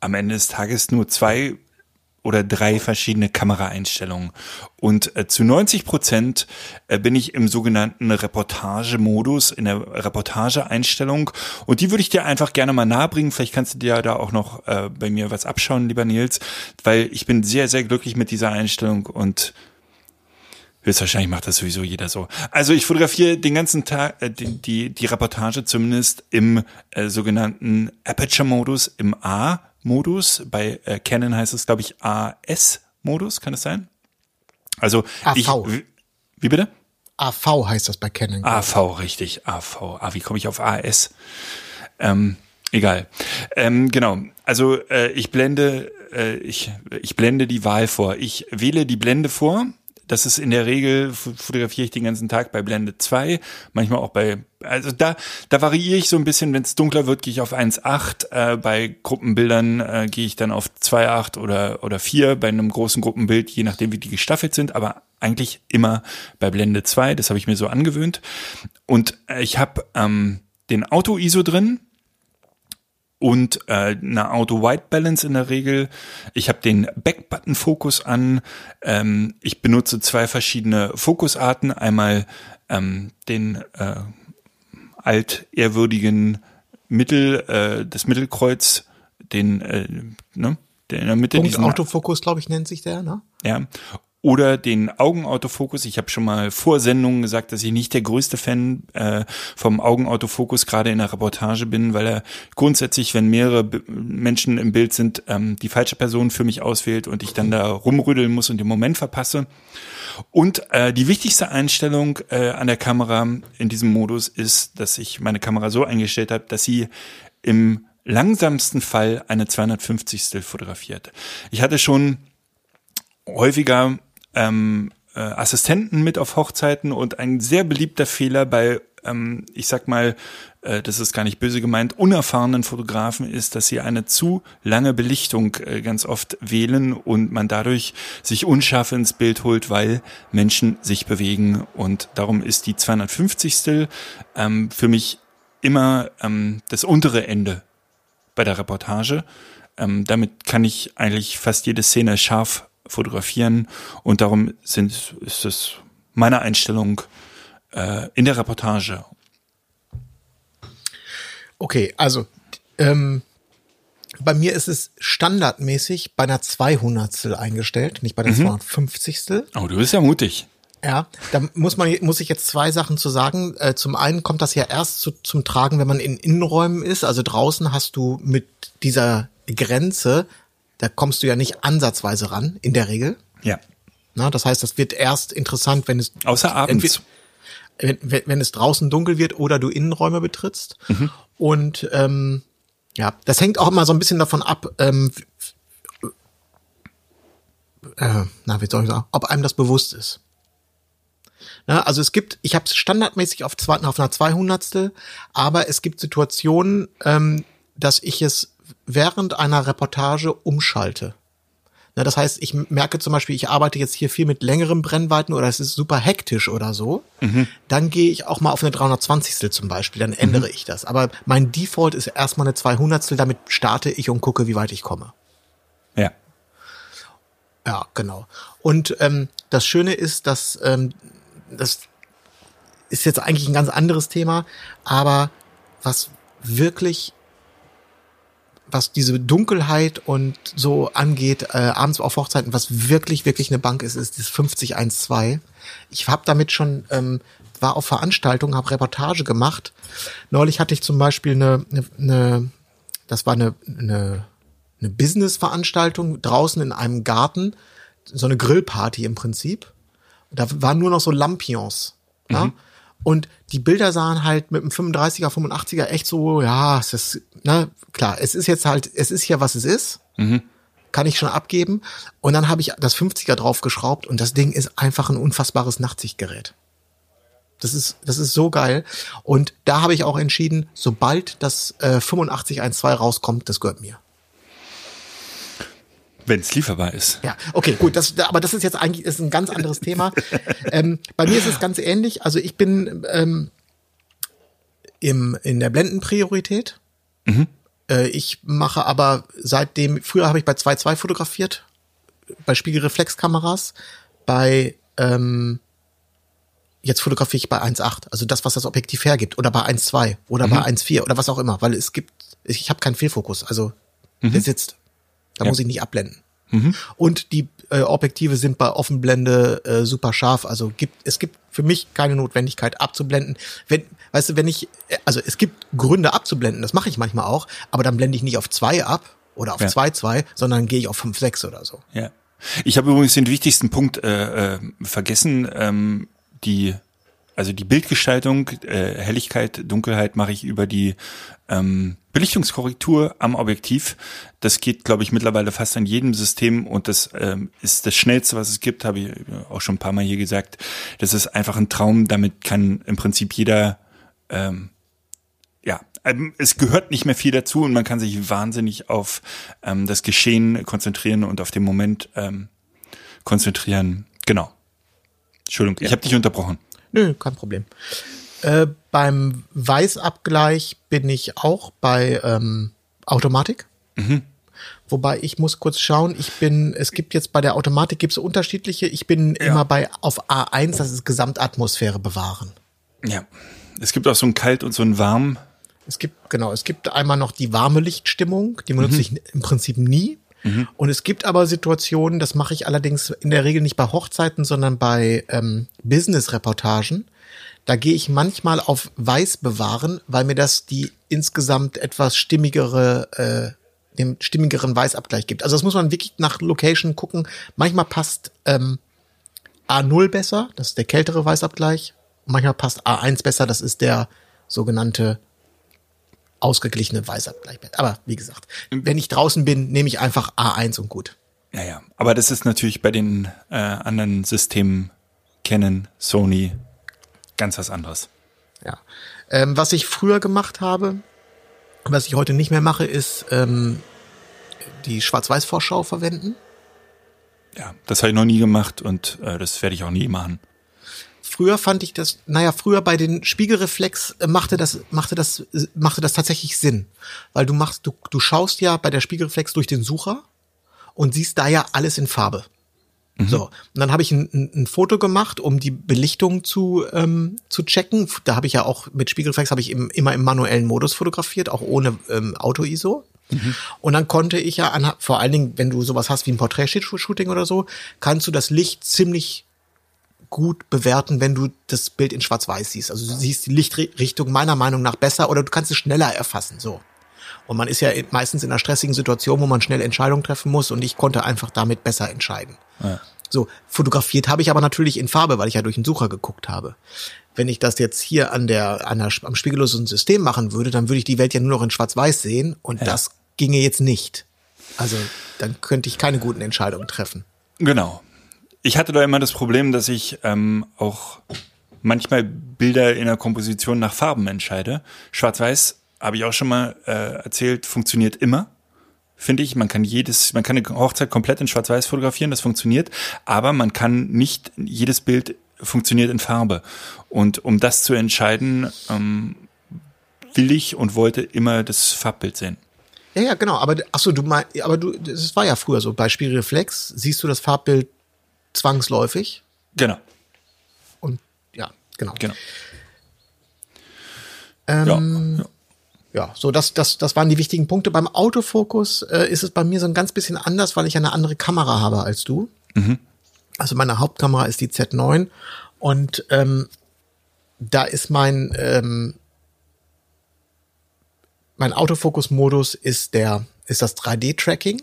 D: am Ende des Tages nur zwei oder drei verschiedene Kameraeinstellungen. Und äh, zu 90 Prozent äh, bin ich im sogenannten Reportagemodus, in der Reportageeinstellung. Und die würde ich dir einfach gerne mal nahebringen. Vielleicht kannst du dir da auch noch äh, bei mir was abschauen, lieber Nils, weil ich bin sehr, sehr glücklich mit dieser Einstellung und Höchstwahrscheinlich macht das sowieso jeder so. Also ich fotografiere den ganzen Tag äh, die, die, die Reportage zumindest im äh, sogenannten Aperture-Modus, im A-Modus. Bei äh, Canon heißt es, glaube ich, AS-Modus, kann es sein? Also
E: AV.
D: ich. Wie, bitte?
E: AV heißt das bei Canon.
D: AV, richtig, AV. Ah, wie komme ich auf AS? Ähm, egal. Ähm, genau. Also äh, ich blende, äh, ich, ich blende die Wahl vor. Ich wähle die Blende vor. Das ist in der Regel, fotografiere ich den ganzen Tag bei Blende 2, manchmal auch bei, also da, da variiere ich so ein bisschen, wenn es dunkler wird, gehe ich auf 1,8, äh, bei Gruppenbildern äh, gehe ich dann auf 2,8 oder, oder 4, bei einem großen Gruppenbild, je nachdem wie die gestaffelt sind, aber eigentlich immer bei Blende 2, das habe ich mir so angewöhnt. Und äh, ich habe ähm, den Auto-ISO drin, und äh, eine Auto White Balance in der Regel. Ich habe den Back-Button Fokus an. Ähm, ich benutze zwei verschiedene Fokusarten. Einmal ähm, den äh, altehrwürdigen Mittel, äh, das Mittelkreuz, den, äh, ne, der in der Mitte
E: Punkt
D: diesen
E: Autofokus, glaube ich, nennt sich der, ne?
D: ja. Oder den Augenautofokus. Ich habe schon mal vor Sendungen gesagt, dass ich nicht der größte Fan äh, vom Augenautofokus gerade in der Reportage bin, weil er grundsätzlich, wenn mehrere B Menschen im Bild sind, ähm, die falsche Person für mich auswählt und ich dann da rumrütteln muss und den Moment verpasse. Und äh, die wichtigste Einstellung äh, an der Kamera in diesem Modus ist, dass ich meine Kamera so eingestellt habe, dass sie im langsamsten Fall eine 250. fotografiert. Ich hatte schon häufiger ähm, äh, Assistenten mit auf Hochzeiten und ein sehr beliebter Fehler bei, ähm, ich sag mal, äh, das ist gar nicht böse gemeint, unerfahrenen Fotografen ist, dass sie eine zu lange Belichtung äh, ganz oft wählen und man dadurch sich unscharf ins Bild holt, weil Menschen sich bewegen und darum ist die 250. Ähm, für mich immer ähm, das untere Ende bei der Reportage. Ähm, damit kann ich eigentlich fast jede Szene scharf fotografieren und darum sind, ist es meine Einstellung äh, in der Reportage.
E: Okay, also ähm, bei mir ist es standardmäßig bei einer 200 eingestellt, nicht bei der 250.
D: Oh, du bist ja mutig.
E: Ja, da muss man muss ich jetzt zwei Sachen zu sagen. Äh, zum einen kommt das ja erst zu, zum Tragen, wenn man in Innenräumen ist. Also draußen hast du mit dieser Grenze, da kommst du ja nicht ansatzweise ran in der Regel.
D: Ja.
E: Na, das heißt, das wird erst interessant, wenn es
D: Außer abends.
E: wenn, wenn, wenn es draußen dunkel wird oder du Innenräume betrittst. Und ähm, ja, das hängt auch immer so ein bisschen davon ab, ähm, äh, na, wie soll ich sagen, ob einem das bewusst ist. Na, also es gibt, ich habe es standardmäßig auf, zwei, auf einer 200. Aber es gibt Situationen, ähm, dass ich es während einer Reportage umschalte. Na, das heißt, ich merke zum Beispiel, ich arbeite jetzt hier viel mit längeren Brennweiten oder es ist super hektisch oder so. Dann gehe ich auch mal auf eine 320. zum Beispiel, dann ändere ich das. Aber mein Default ist erstmal eine 200. Damit starte ich und gucke, wie weit ich komme.
D: Ja.
E: Ja, genau. Und ähm, das Schöne ist, dass ähm, das ist jetzt eigentlich ein ganz anderes Thema, aber was wirklich was diese Dunkelheit und so angeht, äh, abends auf Hochzeiten, was wirklich, wirklich eine Bank ist, ist das 5012. Ich habe damit schon, ähm, war auf Veranstaltungen, habe Reportage gemacht. Neulich hatte ich zum Beispiel eine, eine, eine das war eine, eine, eine Business-Veranstaltung draußen in einem Garten, so eine Grillparty im Prinzip. Da waren nur noch so Lampions. Ja? Und die Bilder sahen halt mit dem 35er, 85er echt so, ja, es ist, ne, klar, es ist jetzt halt, es ist ja, was es ist. Kann ich schon abgeben. Und dann habe ich das 50er draufgeschraubt und das Ding ist einfach ein unfassbares Nachtsichtgerät. Das ist, das ist so geil. Und da habe ich auch entschieden, sobald das äh, 8512 rauskommt, das gehört mir.
D: Wenn es lieferbar ist.
E: Ja, okay, gut, das, aber das ist jetzt eigentlich ist ein ganz anderes Thema. ähm, bei mir ist es ganz ähnlich. Also ich bin ähm, im, in der Blendenpriorität. Äh, ich mache aber seitdem, früher habe ich bei 2.2 fotografiert, bei Spiegelreflexkameras, bei ähm, jetzt fotografiere ich bei 1.8, also das, was das Objektiv hergibt, oder bei 1.2 oder bei 1.4 oder was auch immer, weil es gibt, ich habe keinen Fehlfokus, also der sitzt. Da
D: Ja.
E: muss ich nicht abblenden. Und die äh, Objektive sind bei Offenblende äh, super scharf. Also gibt es gibt für mich keine Notwendigkeit abzublenden. Wenn, weißt du, wenn ich, äh, also es gibt Gründe abzublenden, das mache ich manchmal auch, aber dann blende ich nicht auf zwei ab oder auf
D: Ja.
E: zwei zwei, sondern gehe ich auf fünf sechs oder so.
D: Ja. Ich habe übrigens den wichtigsten Punkt äh, äh, vergessen. Ähm, die, also die Bildgestaltung, äh, Helligkeit, Dunkelheit mache ich über die ähm, Belichtungskorrektur am Objektiv. Das geht, glaube ich, mittlerweile fast an jedem System und das ähm, ist das Schnellste, was es gibt, habe ich auch schon ein paar Mal hier gesagt. Das ist einfach ein Traum. Damit kann im Prinzip jeder ähm, ja, ähm, es gehört nicht mehr viel dazu und man kann sich wahnsinnig auf ähm, das Geschehen konzentrieren und auf den Moment ähm, konzentrieren. Genau. Entschuldigung, ich habe dich unterbrochen.
E: Nö, kein Problem. Äh, beim Weißabgleich bin ich auch bei ähm, Automatik. Wobei ich muss kurz schauen, ich bin, es gibt jetzt bei der Automatik gibt es unterschiedliche, ich bin immer bei auf A1, das ist Gesamtatmosphäre bewahren.
D: Ja. Es gibt auch so ein Kalt und so ein Warm.
E: Es gibt, genau, es gibt einmal noch die warme Lichtstimmung, die benutze ich im Prinzip nie. Und es gibt aber Situationen, das mache ich allerdings in der Regel nicht bei Hochzeiten, sondern bei ähm, Business-Reportagen. Da gehe ich manchmal auf Weiß bewahren, weil mir das die insgesamt etwas stimmigere, äh, den stimmigeren Weißabgleich gibt. Also das muss man wirklich nach Location gucken. Manchmal passt ähm, A0 besser, das ist der kältere Weißabgleich. Manchmal passt A1 besser, das ist der sogenannte ausgeglichene Weißabgleich. Aber wie gesagt, wenn ich draußen bin, nehme ich einfach A1 und gut.
D: Ja, ja. Aber das ist natürlich bei den äh, anderen Systemen, Canon, Sony, ganz was anderes.
E: Ja. Ähm, was ich früher gemacht habe, was ich heute nicht mehr mache, ist ähm, die Schwarz-Weiß-Vorschau verwenden.
D: Ja, das habe ich noch nie gemacht und äh, das werde ich auch nie machen.
E: Früher fand ich das, naja, früher bei den Spiegelreflex äh, machte das, machte das, äh, machte das tatsächlich Sinn. Weil du machst, du, du schaust ja bei der Spiegelreflex durch den Sucher und siehst da ja alles in Farbe. So, und dann habe ich ein, ein, ein Foto gemacht, um die Belichtung zu, ähm, zu checken. Da habe ich ja auch mit Spiegelreflex habe ich im, immer im manuellen Modus fotografiert, auch ohne ähm, Auto-ISO. Und dann konnte ich ja, anhand, vor allen Dingen, wenn du sowas hast wie ein Porträt-Shooting oder so, kannst du das Licht ziemlich gut bewerten, wenn du das Bild in Schwarz-Weiß siehst. Also du siehst die Lichtrichtung meiner Meinung nach besser oder du kannst es schneller erfassen. So. Und man ist ja meistens in einer stressigen Situation, wo man schnell Entscheidungen treffen muss und ich konnte einfach damit besser entscheiden. So, fotografiert habe ich aber natürlich in Farbe, weil ich ja durch den Sucher geguckt habe. Wenn ich das jetzt hier an der, an der am spiegellosen System machen würde, dann würde ich die Welt ja nur noch in Schwarz-Weiß sehen und das ginge jetzt nicht. Also dann könnte ich keine guten Entscheidungen treffen.
D: Genau. Ich hatte da immer das Problem, dass ich ähm, auch manchmal Bilder in der Komposition nach Farben entscheide. Schwarz-Weiß, habe ich auch schon mal äh, erzählt, funktioniert immer. Finde ich, man kann jedes, man kann eine Hochzeit komplett in Schwarz-Weiß fotografieren, das funktioniert, aber man kann nicht jedes Bild funktioniert in Farbe. Und um das zu entscheiden, ähm, will ich und wollte immer das Farbbild sehen.
E: Ja, ja, genau. Aber ach so, du mein, aber du, das war ja früher so. Bei Spiegelreflex siehst du das Farbbild zwangsläufig
D: Genau,
E: und ja, genau.
D: genau.
E: Ähm,
D: ja, ja.
E: Ja, so das, das, das waren die wichtigen Punkte. Beim Autofokus äh, ist es bei mir so ein ganz bisschen anders, weil ich eine andere Kamera habe als du. Also meine Hauptkamera ist die Z9 und ähm, da ist mein ähm, mein Autofokus-Modus ist der ist das 3D-Tracking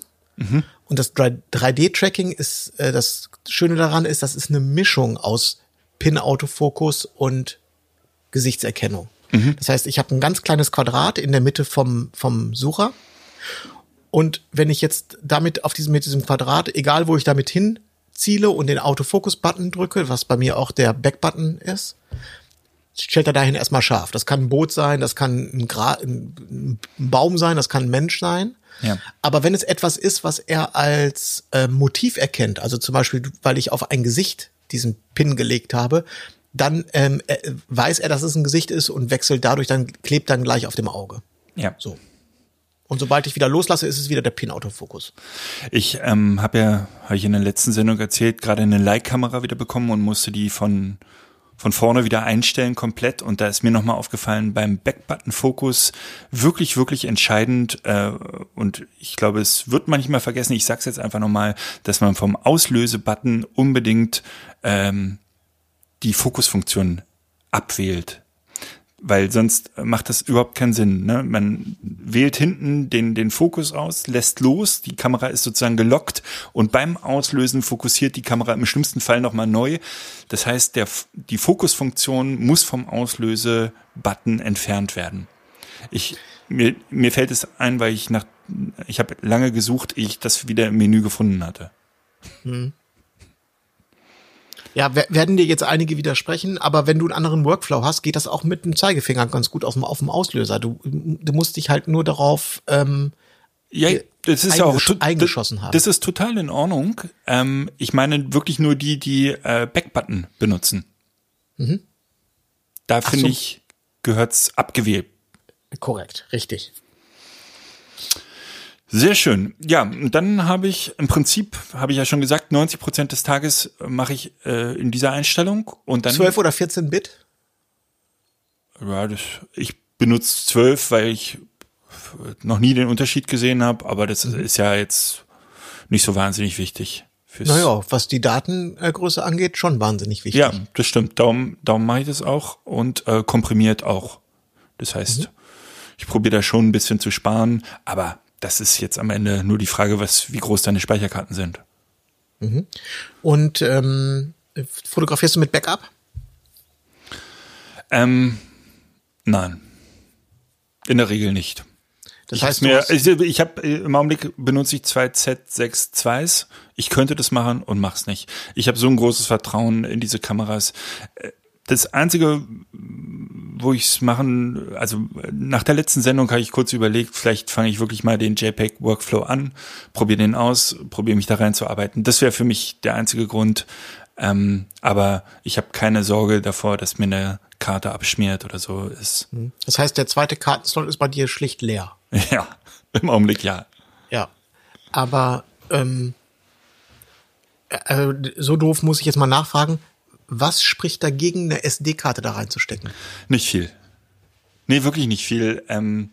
E: und das 3D-Tracking ist äh, das Schöne daran ist, das ist eine Mischung aus Pin-Autofokus und Gesichtserkennung. Das heißt, ich habe ein ganz kleines Quadrat in der Mitte vom, vom Sucher. Und wenn ich jetzt damit auf diesem, mit diesem Quadrat, egal wo ich damit hinziele und den Autofokus-Button drücke, was bei mir auch der Back-Button ist, stellt er dahin erstmal scharf. Das kann ein Boot sein, das kann ein, Gra ein Baum sein, das kann ein Mensch sein.
D: Ja.
E: Aber wenn es etwas ist, was er als äh, Motiv erkennt, also zum Beispiel, weil ich auf ein Gesicht diesen Pin gelegt habe, dann ähm, äh, weiß er, dass es ein Gesicht ist und wechselt dadurch, dann klebt dann gleich auf dem Auge.
D: Ja.
E: So. Und sobald ich wieder loslasse, ist es wieder der Pin-Autofokus.
D: Ich ähm, habe ja, habe ich in der letzten Sendung erzählt, gerade eine Leihkamera wieder bekommen und musste die von von vorne wieder einstellen komplett. Und da ist mir nochmal aufgefallen beim Backbutton-Fokus wirklich, wirklich entscheidend äh, und ich glaube, es wird manchmal vergessen, ich sag's jetzt einfach nochmal, dass man vom Auslöse-Button unbedingt ähm, die Fokusfunktion abwählt weil sonst macht das überhaupt keinen Sinn. Ne? Man wählt hinten den, den Fokus aus, lässt los, die Kamera ist sozusagen gelockt und beim Auslösen fokussiert die Kamera im schlimmsten Fall nochmal neu. Das heißt, der, die Fokusfunktion muss vom Auslöse-Button entfernt werden. Ich, mir, mir fällt es ein, weil ich nach, ich habe lange gesucht, ich das wieder im Menü gefunden hatte.
E: Hm. Ja, werden dir jetzt einige widersprechen, aber wenn du einen anderen Workflow hast, geht das auch mit dem Zeigefinger ganz gut auf dem, auf dem Auslöser. Du, du musst dich halt nur darauf ähm,
D: ja, das ist ja auch
E: eingeschossen haben.
D: Das ist total in Ordnung. Ähm, ich meine wirklich nur die, die äh, Backbutton benutzen. Mhm. Da finde so. ich, gehört's abgewählt.
E: Korrekt, richtig.
D: Sehr schön. Ja, dann habe ich im Prinzip, habe ich ja schon gesagt, 90 Prozent des Tages mache ich äh, in dieser Einstellung und dann
E: 12 oder 14 Bit?
D: Ja, das, ich benutze 12, weil ich noch nie den Unterschied gesehen habe, aber das mhm. ist ja jetzt nicht so wahnsinnig wichtig.
E: Naja, was die Datengröße angeht, schon wahnsinnig wichtig.
D: Ja, das stimmt. Darum, darum mache ich das auch und äh, komprimiert auch. Das heißt, mhm. ich probiere da schon ein bisschen zu sparen, aber das ist jetzt am Ende nur die Frage, was, wie groß deine Speicherkarten sind.
E: Mhm. Und ähm, fotografierst du mit Backup?
D: Ähm, nein. In der Regel nicht.
E: Das ich heißt,
D: mir, ich, ich habe im Augenblick benutze ich zwei Z6 II. Ich könnte das machen und mach's nicht. Ich habe so ein großes Vertrauen in diese Kameras. Das einzige, wo ich es machen, also nach der letzten Sendung habe ich kurz überlegt, vielleicht fange ich wirklich mal den JPEG Workflow an, probiere den aus, probiere mich da reinzuarbeiten. Das wäre für mich der einzige Grund. Ähm, aber ich habe keine Sorge davor, dass mir eine Karte abschmiert oder so ist.
E: Hm. Das heißt, der zweite Kartenslot ist bei dir schlicht leer.
D: Ja, im Augenblick ja.
E: Ja, aber ähm, äh, so doof muss ich jetzt mal nachfragen was spricht dagegen, eine SD-Karte da reinzustecken?
D: Nicht viel. Nee, wirklich nicht viel. Ähm,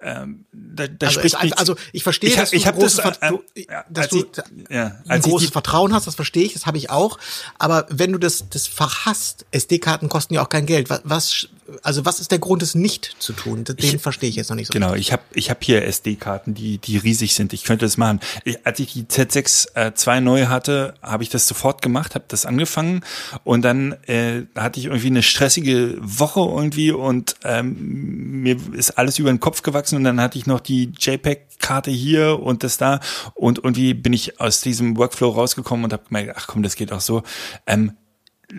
D: ähm, da, da
E: also,
D: spricht
E: ich, also ich verstehe,
D: ich,
E: dass du,
D: ich
E: ein großes,
D: das,
E: äh, dass du ja, ein großes Vertrauen hast, das verstehe ich, das habe ich auch. Aber wenn du das, das Fach hast, SD-Karten kosten ja auch kein Geld. Was, also was ist der Grund, es nicht zu tun? Den ich, verstehe ich jetzt noch nicht so.
D: Genau, richtig. ich habe ich hab hier SD-Karten, die, die riesig sind. Ich könnte das machen. Ich, als ich die Z6 äh, 2 neu hatte, habe ich das sofort gemacht, habe das angefangen und dann äh, hatte ich irgendwie eine stressige Woche irgendwie und ähm, mir ist alles über den Kopf gewachsen und dann hatte ich noch die JPEG-Karte hier und das da und irgendwie bin ich aus diesem Workflow rausgekommen und habe gemerkt, ach komm, das geht auch so. Ähm,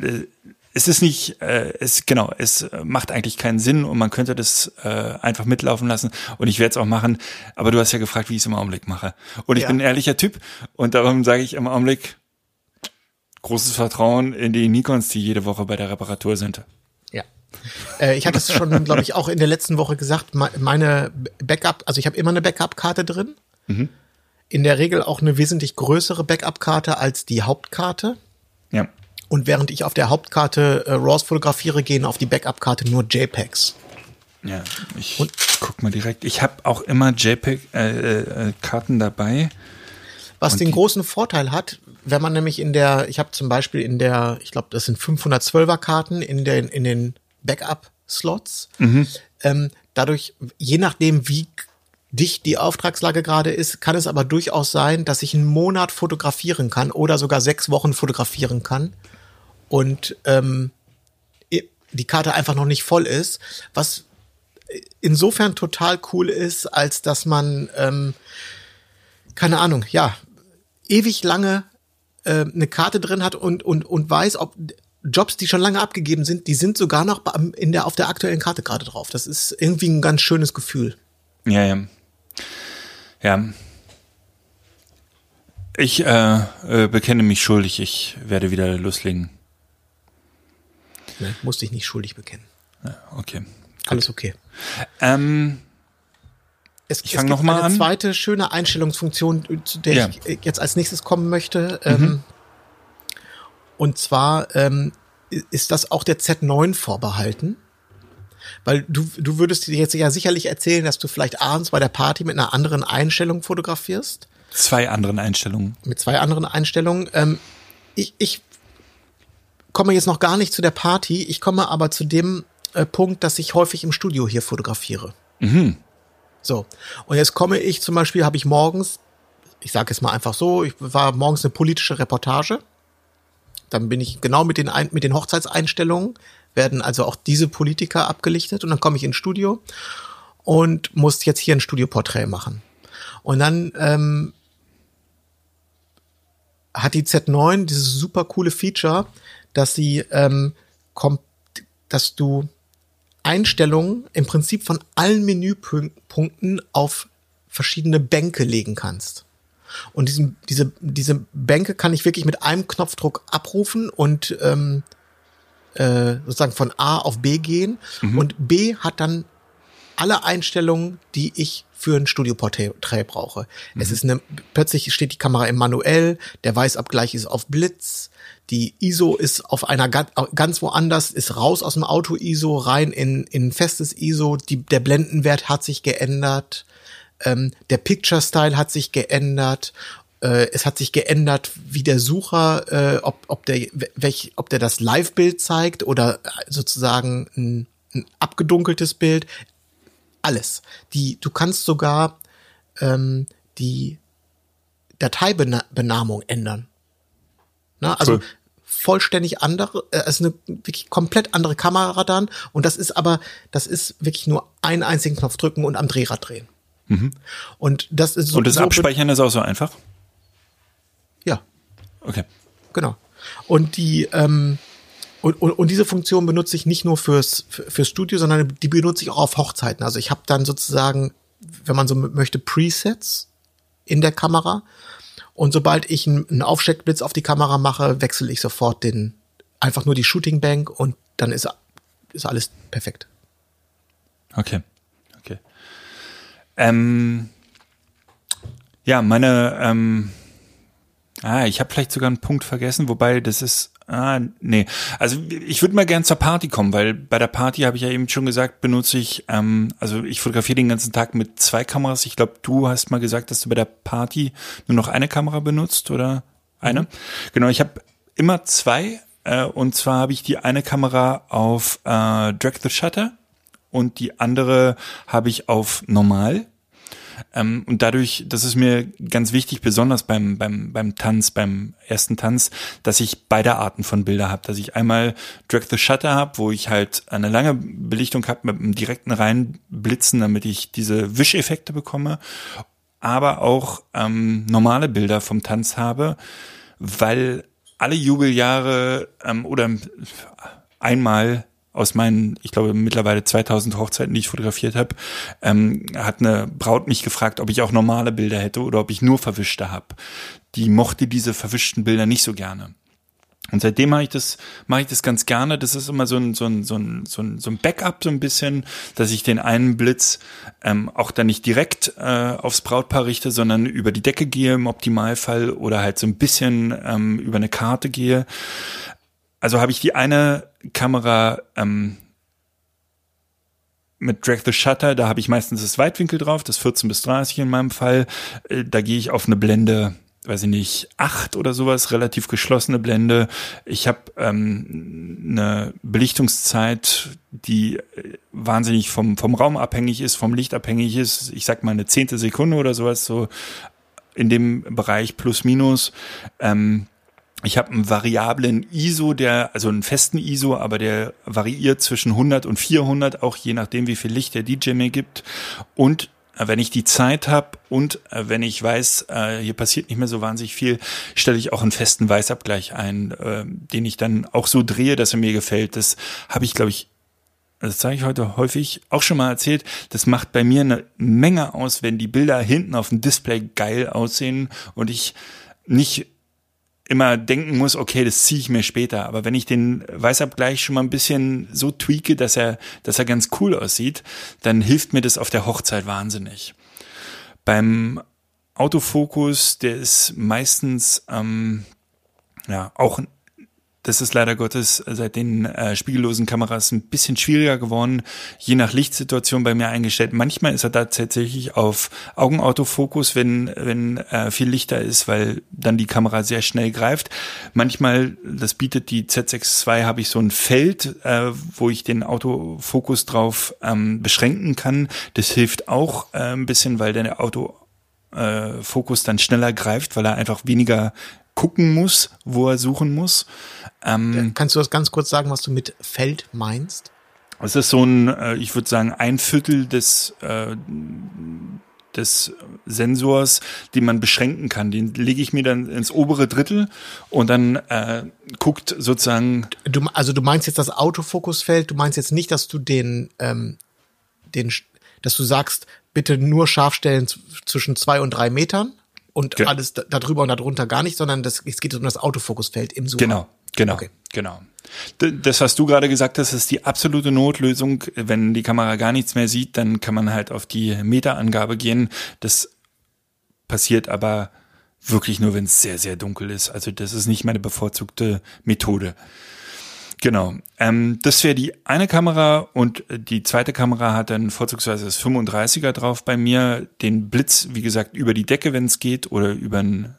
D: äh, es ist nicht, äh, es genau, es macht eigentlich keinen Sinn und man könnte das äh, einfach mitlaufen lassen und ich werde es auch machen. Aber du hast ja gefragt, wie ich es im Augenblick mache. Und ich ja. bin ein ehrlicher Typ und darum sage ich im Augenblick großes Vertrauen in die Nikons, die jede Woche bei der Reparatur sind.
E: Äh, ich hatte es schon, glaube ich, auch in der letzten Woche gesagt, meine Backup, also ich habe immer eine Backup-Karte drin. Mhm. In der Regel auch eine wesentlich größere Backup-Karte als die Hauptkarte.
D: Ja.
E: Und während ich auf der Hauptkarte äh, RAWs fotografiere, gehen auf die Backup-Karte nur JPEGs.
D: Ja, ich und, guck mal direkt. Ich habe auch immer JPEG-Karten äh, äh, dabei.
E: Was den großen Vorteil hat, wenn man nämlich in der, ich habe zum Beispiel in der, ich glaube, das sind 512er Karten in den in den Backup-Slots. Mhm. Ähm, dadurch, je nachdem, wie dicht die Auftragslage gerade ist, kann es aber durchaus sein, dass ich einen Monat fotografieren kann oder sogar sechs Wochen fotografieren kann und ähm, die Karte einfach noch nicht voll ist, was insofern total cool ist, als dass man ähm, keine Ahnung, ja, ewig lange äh, eine Karte drin hat und und und weiß, ob Jobs, die schon lange abgegeben sind, die sind sogar noch in der, auf der aktuellen Karte gerade drauf. Das ist irgendwie ein ganz schönes Gefühl.
D: Ja, ja. Ja. Ich äh, äh, bekenne mich schuldig. Ich werde wieder loslegen.
E: Ne? Musste ich nicht schuldig bekennen.
D: Ja, okay.
E: Alles okay.
D: Ähm,
E: Es,
D: Ich
E: es
D: noch mal
E: eine
D: an.
E: zweite schöne Einstellungsfunktion, zu der
D: Ja.
E: ich äh, jetzt als nächstes kommen möchte.
D: Mhm.
E: Ähm, und zwar ähm, ist das auch der Z9 vorbehalten. Weil du, du würdest dir jetzt ja sicherlich erzählen, dass du vielleicht abends bei der Party mit einer anderen Einstellung fotografierst.
D: zwei anderen Einstellungen.
E: mit zwei anderen Einstellungen. Ähm, ich, ich komme jetzt noch gar nicht zu der Party, ich komme aber zu dem äh, Punkt, dass ich häufig im Studio hier fotografiere. So, und jetzt komme ich zum Beispiel, habe ich morgens, ich sage es mal einfach so, ich war morgens eine politische Reportage. Dann bin ich genau mit den, mit den Hochzeitseinstellungen, werden also auch diese Politiker abgelichtet und dann komme ich ins Studio und muss jetzt hier ein Studioporträt machen. Und dann ähm, hat die Z9 dieses super coole Feature, dass sie ähm, kommt, dass du Einstellungen im Prinzip von allen Menüpunkten auf verschiedene Bänke legen kannst. Und diesen, diese, diese Bänke kann ich wirklich mit einem Knopfdruck abrufen und ähm, äh, sozusagen von A auf B gehen. Und B hat dann alle Einstellungen, die ich für ein Studioporträt brauche. Es ist eine, plötzlich steht die Kamera im Manuell, der Weißabgleich ist auf Blitz, die ISO ist auf einer ganz, woanders, ist raus aus dem Auto-ISO, rein in, in festes ISO, die, der Blendenwert hat sich geändert, ähm, der Picture-Style hat sich geändert, äh, es hat sich geändert, wie der Sucher, äh, ob, ob, der, welch, ob der das Live-Bild zeigt oder sozusagen ein, ein abgedunkeltes Bild alles. Die, du kannst sogar ähm, die Dateibenamung ändern. Na, also
D: Cool.
E: Vollständig andere, äh, es ist eine wirklich komplett andere Kamera dann und das ist aber, das ist wirklich nur einen einzigen Knopf drücken und am Drehrad drehen. Und das ist so.
D: Und das
E: so
D: Abspeichern ist auch so einfach?
E: Ja,
D: Okay.
E: Genau. Und die ähm, und, und, und diese Funktion benutze ich nicht nur fürs für- fürs Studio, sondern die benutze ich auch auf Hochzeiten. Also ich habe dann sozusagen, wenn man so möchte, Presets in der Kamera. Und sobald ich einen, Aufsteckblitz auf die Kamera mache, wechsle ich sofort den einfach nur die Shooting Bank und dann ist ist alles perfekt.
D: Okay. Okay. Ähm, ja, meine, ähm, ah, ich habe vielleicht sogar einen Punkt vergessen, wobei das ist, ah, nee. Also ich würde mal gern zur Party kommen, weil bei der Party habe ich ja eben schon gesagt, benutze ich, ähm, also ich fotografiere den ganzen Tag mit zwei Kameras. Ich glaube, du hast mal gesagt, dass du bei der Party nur noch eine Kamera benutzt oder eine. Genau, ich habe immer zwei. Äh, und zwar habe ich die eine Kamera auf äh, Drag the Shutter und die andere habe ich auf normal. Ähm, und dadurch, das ist mir ganz wichtig, besonders beim, beim, beim Tanz, beim ersten Tanz, dass ich beide Arten von Bilder habe. Dass ich einmal Drag the Shutter habe, wo ich halt eine lange Belichtung habe mit einem direkten Reinblitzen, damit ich diese Wischeffekte bekomme. Aber auch ähm, normale Bilder vom Tanz habe, weil alle Jubeljahre ähm, oder einmal aus meinen, ich glaube mittlerweile 2000 Hochzeiten, die ich fotografiert habe, ähm, hat eine Braut mich gefragt, ob ich auch normale Bilder hätte oder ob ich nur verwischte habe. Die mochte diese verwischten Bilder nicht so gerne. Und seitdem mache ich das, mache ich das ganz gerne. Das ist immer so ein, so ein, so ein, so ein, so ein Backup so ein bisschen, dass ich den einen Blitz ähm, auch dann nicht direkt äh, aufs Brautpaar richte, sondern über die Decke gehe im Optimalfall oder halt so ein bisschen ähm, über eine Karte gehe. Also habe ich die eine Kamera ähm, mit Drag the Shutter, da habe ich meistens das Weitwinkel drauf, das 14 bis 30 in meinem Fall. Äh, Da gehe ich auf eine Blende, weiß ich nicht, 8 oder sowas, relativ geschlossene Blende. Ich habe ähm, eine Belichtungszeit, die äh, wahnsinnig vom, vom Raum abhängig ist, vom Licht abhängig ist. Ich sag mal eine zehnte Sekunde oder sowas, so in dem Bereich plus minus. Ähm, ich habe einen variablen ISO, der also einen festen ISO, aber der variiert zwischen 100 und 400, auch je nachdem, wie viel Licht der DJ mir gibt. Und äh, wenn ich die Zeit habe und äh, wenn ich weiß, äh, hier passiert nicht mehr so wahnsinnig viel, stelle ich auch einen festen Weißabgleich ein, äh, den ich dann auch so drehe, dass er mir gefällt. Das habe ich, glaube ich, das zeige ich heute häufig, auch schon mal erzählt, das macht bei mir eine Menge aus, wenn die Bilder hinten auf dem Display geil aussehen und ich nicht immer denken muss, okay, das ziehe ich mir später. Aber wenn ich den Weißabgleich schon mal ein bisschen so tweake, dass er, dass er ganz cool aussieht, dann hilft mir das auf der Hochzeit wahnsinnig. Beim Autofokus, der ist meistens ähm, ja auch das ist leider Gottes seit den äh, spiegellosen Kameras ein bisschen schwieriger geworden, je nach Lichtsituation bei mir eingestellt. Manchmal ist er da tatsächlich auf Augenautofokus, wenn, wenn äh, viel Lichter ist, weil dann die Kamera sehr schnell greift. Manchmal, das bietet die Z6 II, habe ich so ein Feld, äh, wo ich den Autofokus drauf ähm, beschränken kann. Das hilft auch äh, ein bisschen, weil der Autofokus dann schneller greift, weil er einfach weniger gucken muss, wo er suchen muss.
E: Ähm, Kannst du das ganz kurz sagen, was du mit Feld meinst?
D: Es ist so ein, äh, ich würde sagen, ein Viertel des, äh, des Sensors, den man beschränken kann. Den lege ich mir dann ins obere Drittel und dann äh, guckt sozusagen.
E: Du, also du meinst jetzt das Autofokusfeld, du meinst jetzt nicht, dass du den, ähm, den, dass du sagst, bitte nur scharf stellen zwischen zwei und drei Metern und ja. alles darüber und darunter gar nicht, sondern das, es geht um das Autofokusfeld im Zoom.
D: Genau, genau, okay. genau. Das, was du gerade gesagt hast, ist die absolute Notlösung. Wenn die Kamera gar nichts mehr sieht, dann kann man halt auf die Meterangabe gehen. Das passiert aber wirklich nur, wenn es sehr, sehr dunkel ist. Also das ist nicht meine bevorzugte Methode. Genau. Ähm, das wäre die eine Kamera und die zweite Kamera hat dann vorzugsweise das 35er drauf bei mir. Den Blitz, wie gesagt, über die Decke, wenn es geht, oder über, ein,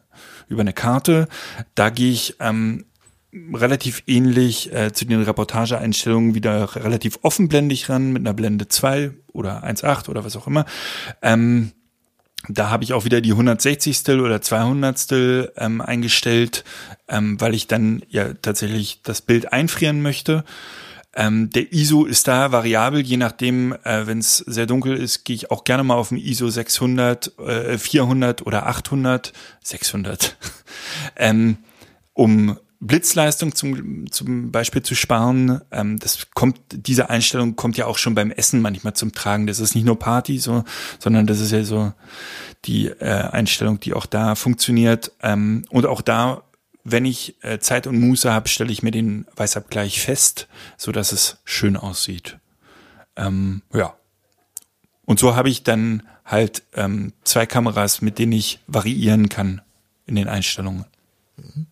D: über eine Karte. Da gehe ich ähm, relativ ähnlich äh, zu den Reportageeinstellungen wieder relativ offenblendig ran mit einer Blende 2 oder 1.8 oder was auch immer. Ähm, da habe ich auch wieder die 160. oder 200. Ähm, eingestellt, ähm, weil ich dann ja tatsächlich das Bild einfrieren möchte. Ähm, der ISO ist da variabel, je nachdem, äh, wenn es sehr dunkel ist, gehe ich auch gerne mal auf den ISO 600, äh, 400 oder 800, 600, ähm, um Blitzleistung zum, zum Beispiel zu sparen. Ähm, das kommt, diese Einstellung kommt ja auch schon beim Essen manchmal zum Tragen. Das ist nicht nur Party, so, sondern das ist ja so die äh, Einstellung, die auch da funktioniert. Ähm, und auch da, wenn ich äh, Zeit und Muße habe, stelle ich mir den Weißabgleich fest, so dass es schön aussieht. Ähm, ja. Und so habe ich dann halt ähm, zwei Kameras, mit denen ich variieren kann in den Einstellungen.
E: Mhm.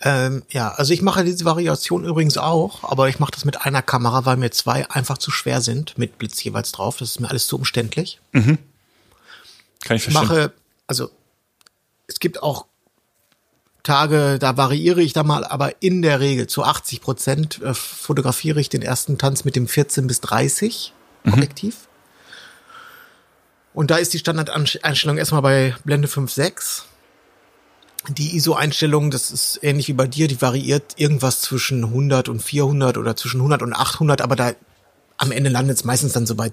E: Ähm, ja, also ich mache diese Variation übrigens auch, aber ich mache das mit einer Kamera, weil mir zwei einfach zu schwer sind, mit Blitz jeweils drauf. Das ist mir alles zu umständlich.
D: Mhm. Kann ich verstehen.
E: Ich mache, also es gibt auch Tage, da variiere ich da mal, aber in der Regel zu 80 Prozent äh, fotografiere ich den ersten Tanz mit dem 14 bis 30 mhm. Objektiv. Und da ist die Standardeinstellung erstmal bei Blende 5.6 die ISO-Einstellung, das ist ähnlich wie bei dir, die variiert irgendwas zwischen 100 und 400 oder zwischen 100 und 800, aber da am Ende landet es meistens dann so bei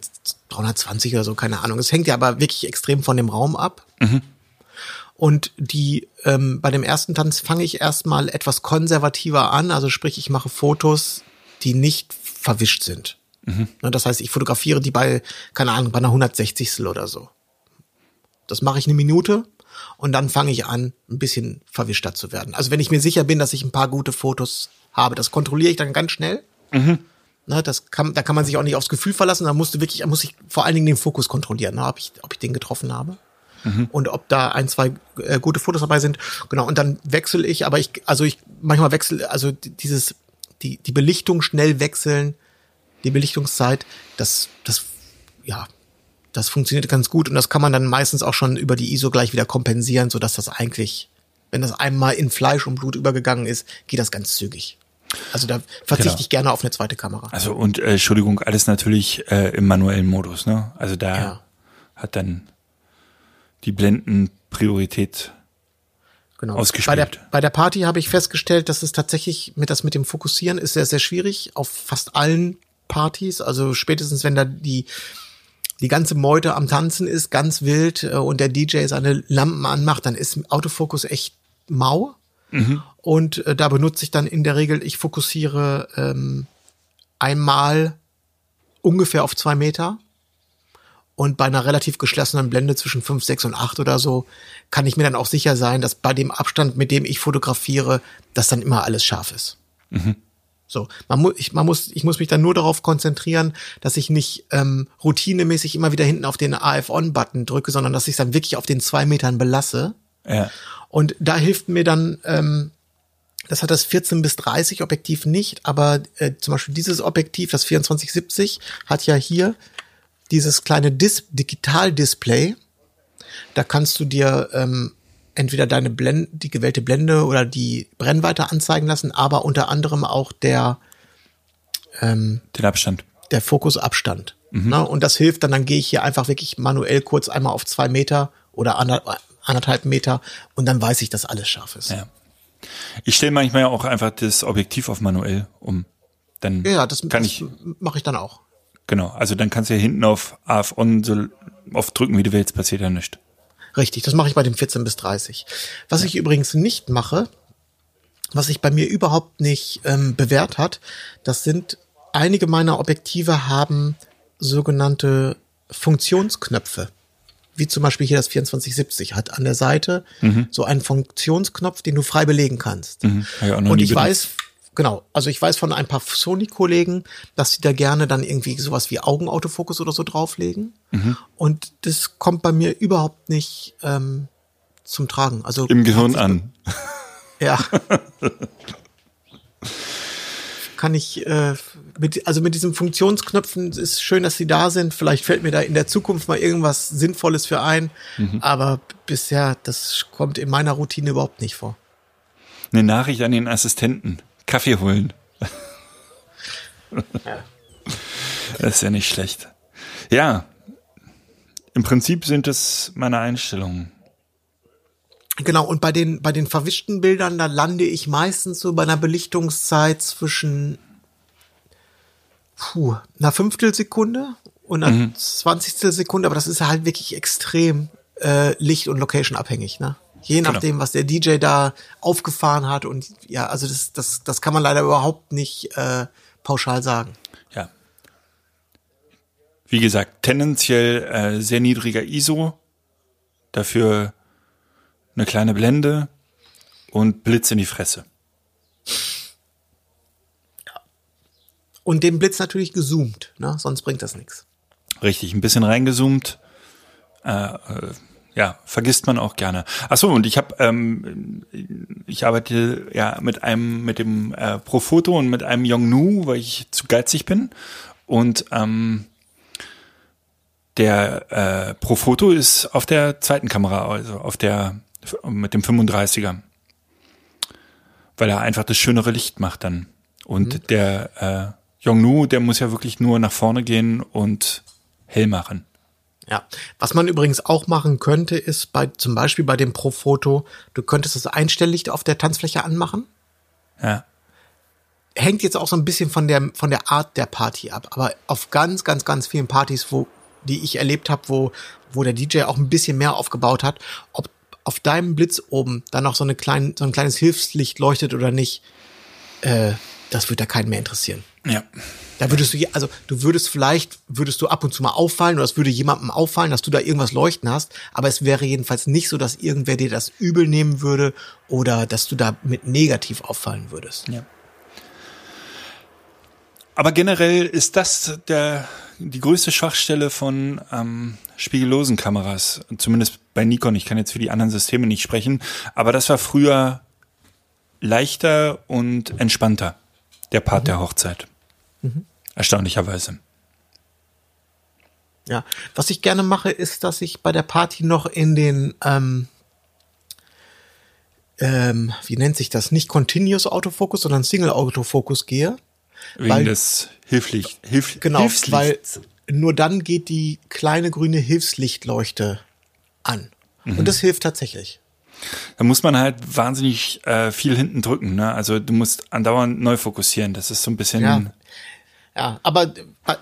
E: 320 oder so, keine Ahnung. Es hängt ja aber wirklich extrem von dem Raum ab. Mhm. Und die ähm, bei dem ersten Tanz fange ich erstmal etwas konservativer an, also sprich, ich mache Fotos, die nicht verwischt sind. Mhm. Ne, das heißt, ich fotografiere die bei, keine Ahnung, bei einer 160. oder so. Das mache ich eine Minute und dann fange ich an, ein bisschen verwischter zu werden. Also wenn ich mir sicher bin, dass ich ein paar gute Fotos habe, das kontrolliere ich dann ganz schnell. Mhm. Ne, das kann, da kann man sich auch nicht aufs Gefühl verlassen. Da musst du wirklich, muss ich vor allen Dingen den Fokus kontrollieren, ne, ob ich, ob ich den getroffen habe. Mhm. Und ob da ein, zwei äh, gute Fotos dabei sind. Genau. Und dann wechsle ich, aber ich, also ich manchmal wechsle, also dieses, die, die Belichtung schnell wechseln, die Belichtungszeit, das, das, ja, das funktioniert ganz gut und das kann man dann meistens auch schon über die ISO gleich wieder kompensieren, so dass das eigentlich, wenn das einmal in Fleisch und Blut übergegangen ist, geht das ganz zügig. Also da verzichte genau. ich gerne auf eine zweite Kamera.
D: Also und äh, Entschuldigung, alles natürlich äh, im manuellen Modus, ne? Also da ja. hat dann die Blendenpriorität genau. ausgespielt.
E: Bei der, bei der Party habe ich festgestellt, dass es tatsächlich mit das mit dem Fokussieren ist sehr sehr schwierig auf fast allen Partys. Also spätestens wenn da die die ganze Meute am Tanzen ist, ganz wild äh, und der DJ seine Lampen anmacht, dann ist Autofokus echt mau. Mhm. Und äh, da benutze ich dann in der Regel, ich fokussiere ähm, einmal ungefähr auf zwei Meter. Und bei einer relativ geschlossenen Blende zwischen 5, 6 und 8 oder so kann ich mir dann auch sicher sein, dass bei dem Abstand, mit dem ich fotografiere, dass dann immer alles scharf ist. So, man, mu ich, man muss, ich muss mich dann nur darauf konzentrieren, dass ich nicht ähm, routinemäßig immer wieder hinten auf den AF-On-Button drücke, sondern dass ich es dann wirklich auf den zwei Metern belasse.
D: Ja.
E: Und da hilft mir dann, ähm, das hat das 14 bis 30 Objektiv nicht, aber äh, zum Beispiel dieses Objektiv, das 2470, hat ja hier dieses kleine Dis Digital-Display. Da kannst du dir ähm, entweder deine Blende, die gewählte Blende oder die Brennweite anzeigen lassen, aber unter anderem auch der
D: Den Abstand.
E: der Fokusabstand. Ne? Und das hilft dann, dann gehe ich hier einfach wirklich manuell kurz einmal auf zwei Meter oder ander, anderthalb Meter und dann weiß ich, dass alles scharf ist.
D: Ja. Ich stelle manchmal auch einfach das Objektiv auf manuell um. Dann
E: Ja, das,
D: kann
E: das
D: ich,
E: mache ich dann auch.
D: genau. Also dann kannst du ja hinten auf AF on so oft drücken, wie du willst, passiert ja nichts.
E: Richtig, das mache ich bei dem 14 bis 30. Was ich übrigens nicht mache, was sich bei mir überhaupt nicht ähm, bewährt hat, das sind einige meiner Objektive haben sogenannte Funktionsknöpfe. Wie zum Beispiel hier das 2470 hat an der Seite so einen Funktionsknopf, den du frei belegen kannst.
D: Mhm. Noch
E: Und ich
D: benutzt.
E: weiß, genau, also ich weiß von ein paar Sony-Kollegen, dass sie da gerne dann irgendwie sowas wie Augenautofokus oder so drauflegen.
D: Mhm.
E: Und das kommt bei mir überhaupt nicht ähm, zum Tragen. Also
D: Im Gehirn an.
E: ja. Kann ich, äh, mit, also mit diesen Funktionsknöpfen ist schön, dass sie da sind. Vielleicht fällt mir da in der Zukunft mal irgendwas Sinnvolles für ein.
D: Mhm.
E: Aber bisher, das kommt in meiner Routine überhaupt nicht vor.
D: Eine Nachricht an den Assistenten. Kaffee holen. Das ist ja nicht schlecht. Ja. Im Prinzip sind es meine Einstellungen.
E: Genau, und bei den, bei den verwischten Bildern, da lande ich meistens so bei einer Belichtungszeit zwischen puh, einer Fünftelsekunde und einer Zwanzigstel Sekunde, aber das ist halt wirklich extrem äh, Licht- und Location abhängig, ne? Je nachdem, was der DJ da aufgefahren hat und ja, also das, das, das kann man leider überhaupt nicht äh, pauschal sagen.
D: Ja. Wie gesagt, tendenziell äh, sehr niedriger ISO, dafür eine kleine Blende und Blitz in die Fresse.
E: Und den Blitz natürlich gezoomt, ne? Sonst bringt das nichts.
D: Richtig, ein bisschen reingezoomt. Äh, äh, ja, vergisst man auch gerne. Ach so, und ich habe, ähm, ich arbeite ja mit einem, mit dem äh, Profoto und mit einem Yongnu, weil ich zu geizig bin. Und ähm, der äh, Profoto ist auf der zweiten Kamera, also auf der mit dem 35er, weil er einfach das schönere Licht macht dann. Und der äh, Yongnu, der muss ja wirklich nur nach vorne gehen und hell machen.
E: Ja, was man übrigens auch machen könnte, ist bei zum Beispiel bei dem Profoto, du könntest das Einstelllicht auf der Tanzfläche anmachen.
D: Ja.
E: Hängt jetzt auch so ein bisschen von der von der Art der Party ab, aber auf ganz ganz ganz vielen Partys, wo die ich erlebt habe, wo wo der DJ auch ein bisschen mehr aufgebaut hat, ob auf deinem Blitz oben dann noch so eine kleine so ein kleines Hilfslicht leuchtet oder nicht, äh, das wird da keinen mehr interessieren.
D: Ja.
E: Da würdest du, also du würdest vielleicht, würdest du ab und zu mal auffallen oder es würde jemandem auffallen, dass du da irgendwas leuchten hast, aber es wäre jedenfalls nicht so, dass irgendwer dir das übel nehmen würde oder dass du da mit negativ auffallen würdest.
D: ja. Aber generell ist das der, die größte Schwachstelle von ähm, spiegellosen Kameras. Zumindest bei Nikon. Ich kann jetzt für die anderen Systeme nicht sprechen. Aber das war früher leichter und entspannter. Der Part der Hochzeit. Erstaunlicherweise.
E: Ja, was ich gerne mache, ist, dass ich bei der Party noch in den, ähm, ähm, wie nennt sich das, nicht Continuous Autofocus, sondern Single Autofocus gehe.
D: Wegen
E: Weil-
D: des Hilflich, Hilf,
E: Genau,
D: Hilfslichts.
E: weil nur dann geht die kleine grüne Hilfslichtleuchte an. Und das hilft tatsächlich.
D: Da muss man halt wahnsinnig äh, viel hinten drücken. Ne? Also du musst andauernd neu fokussieren. Das ist so ein bisschen.
E: Ja. Ja, aber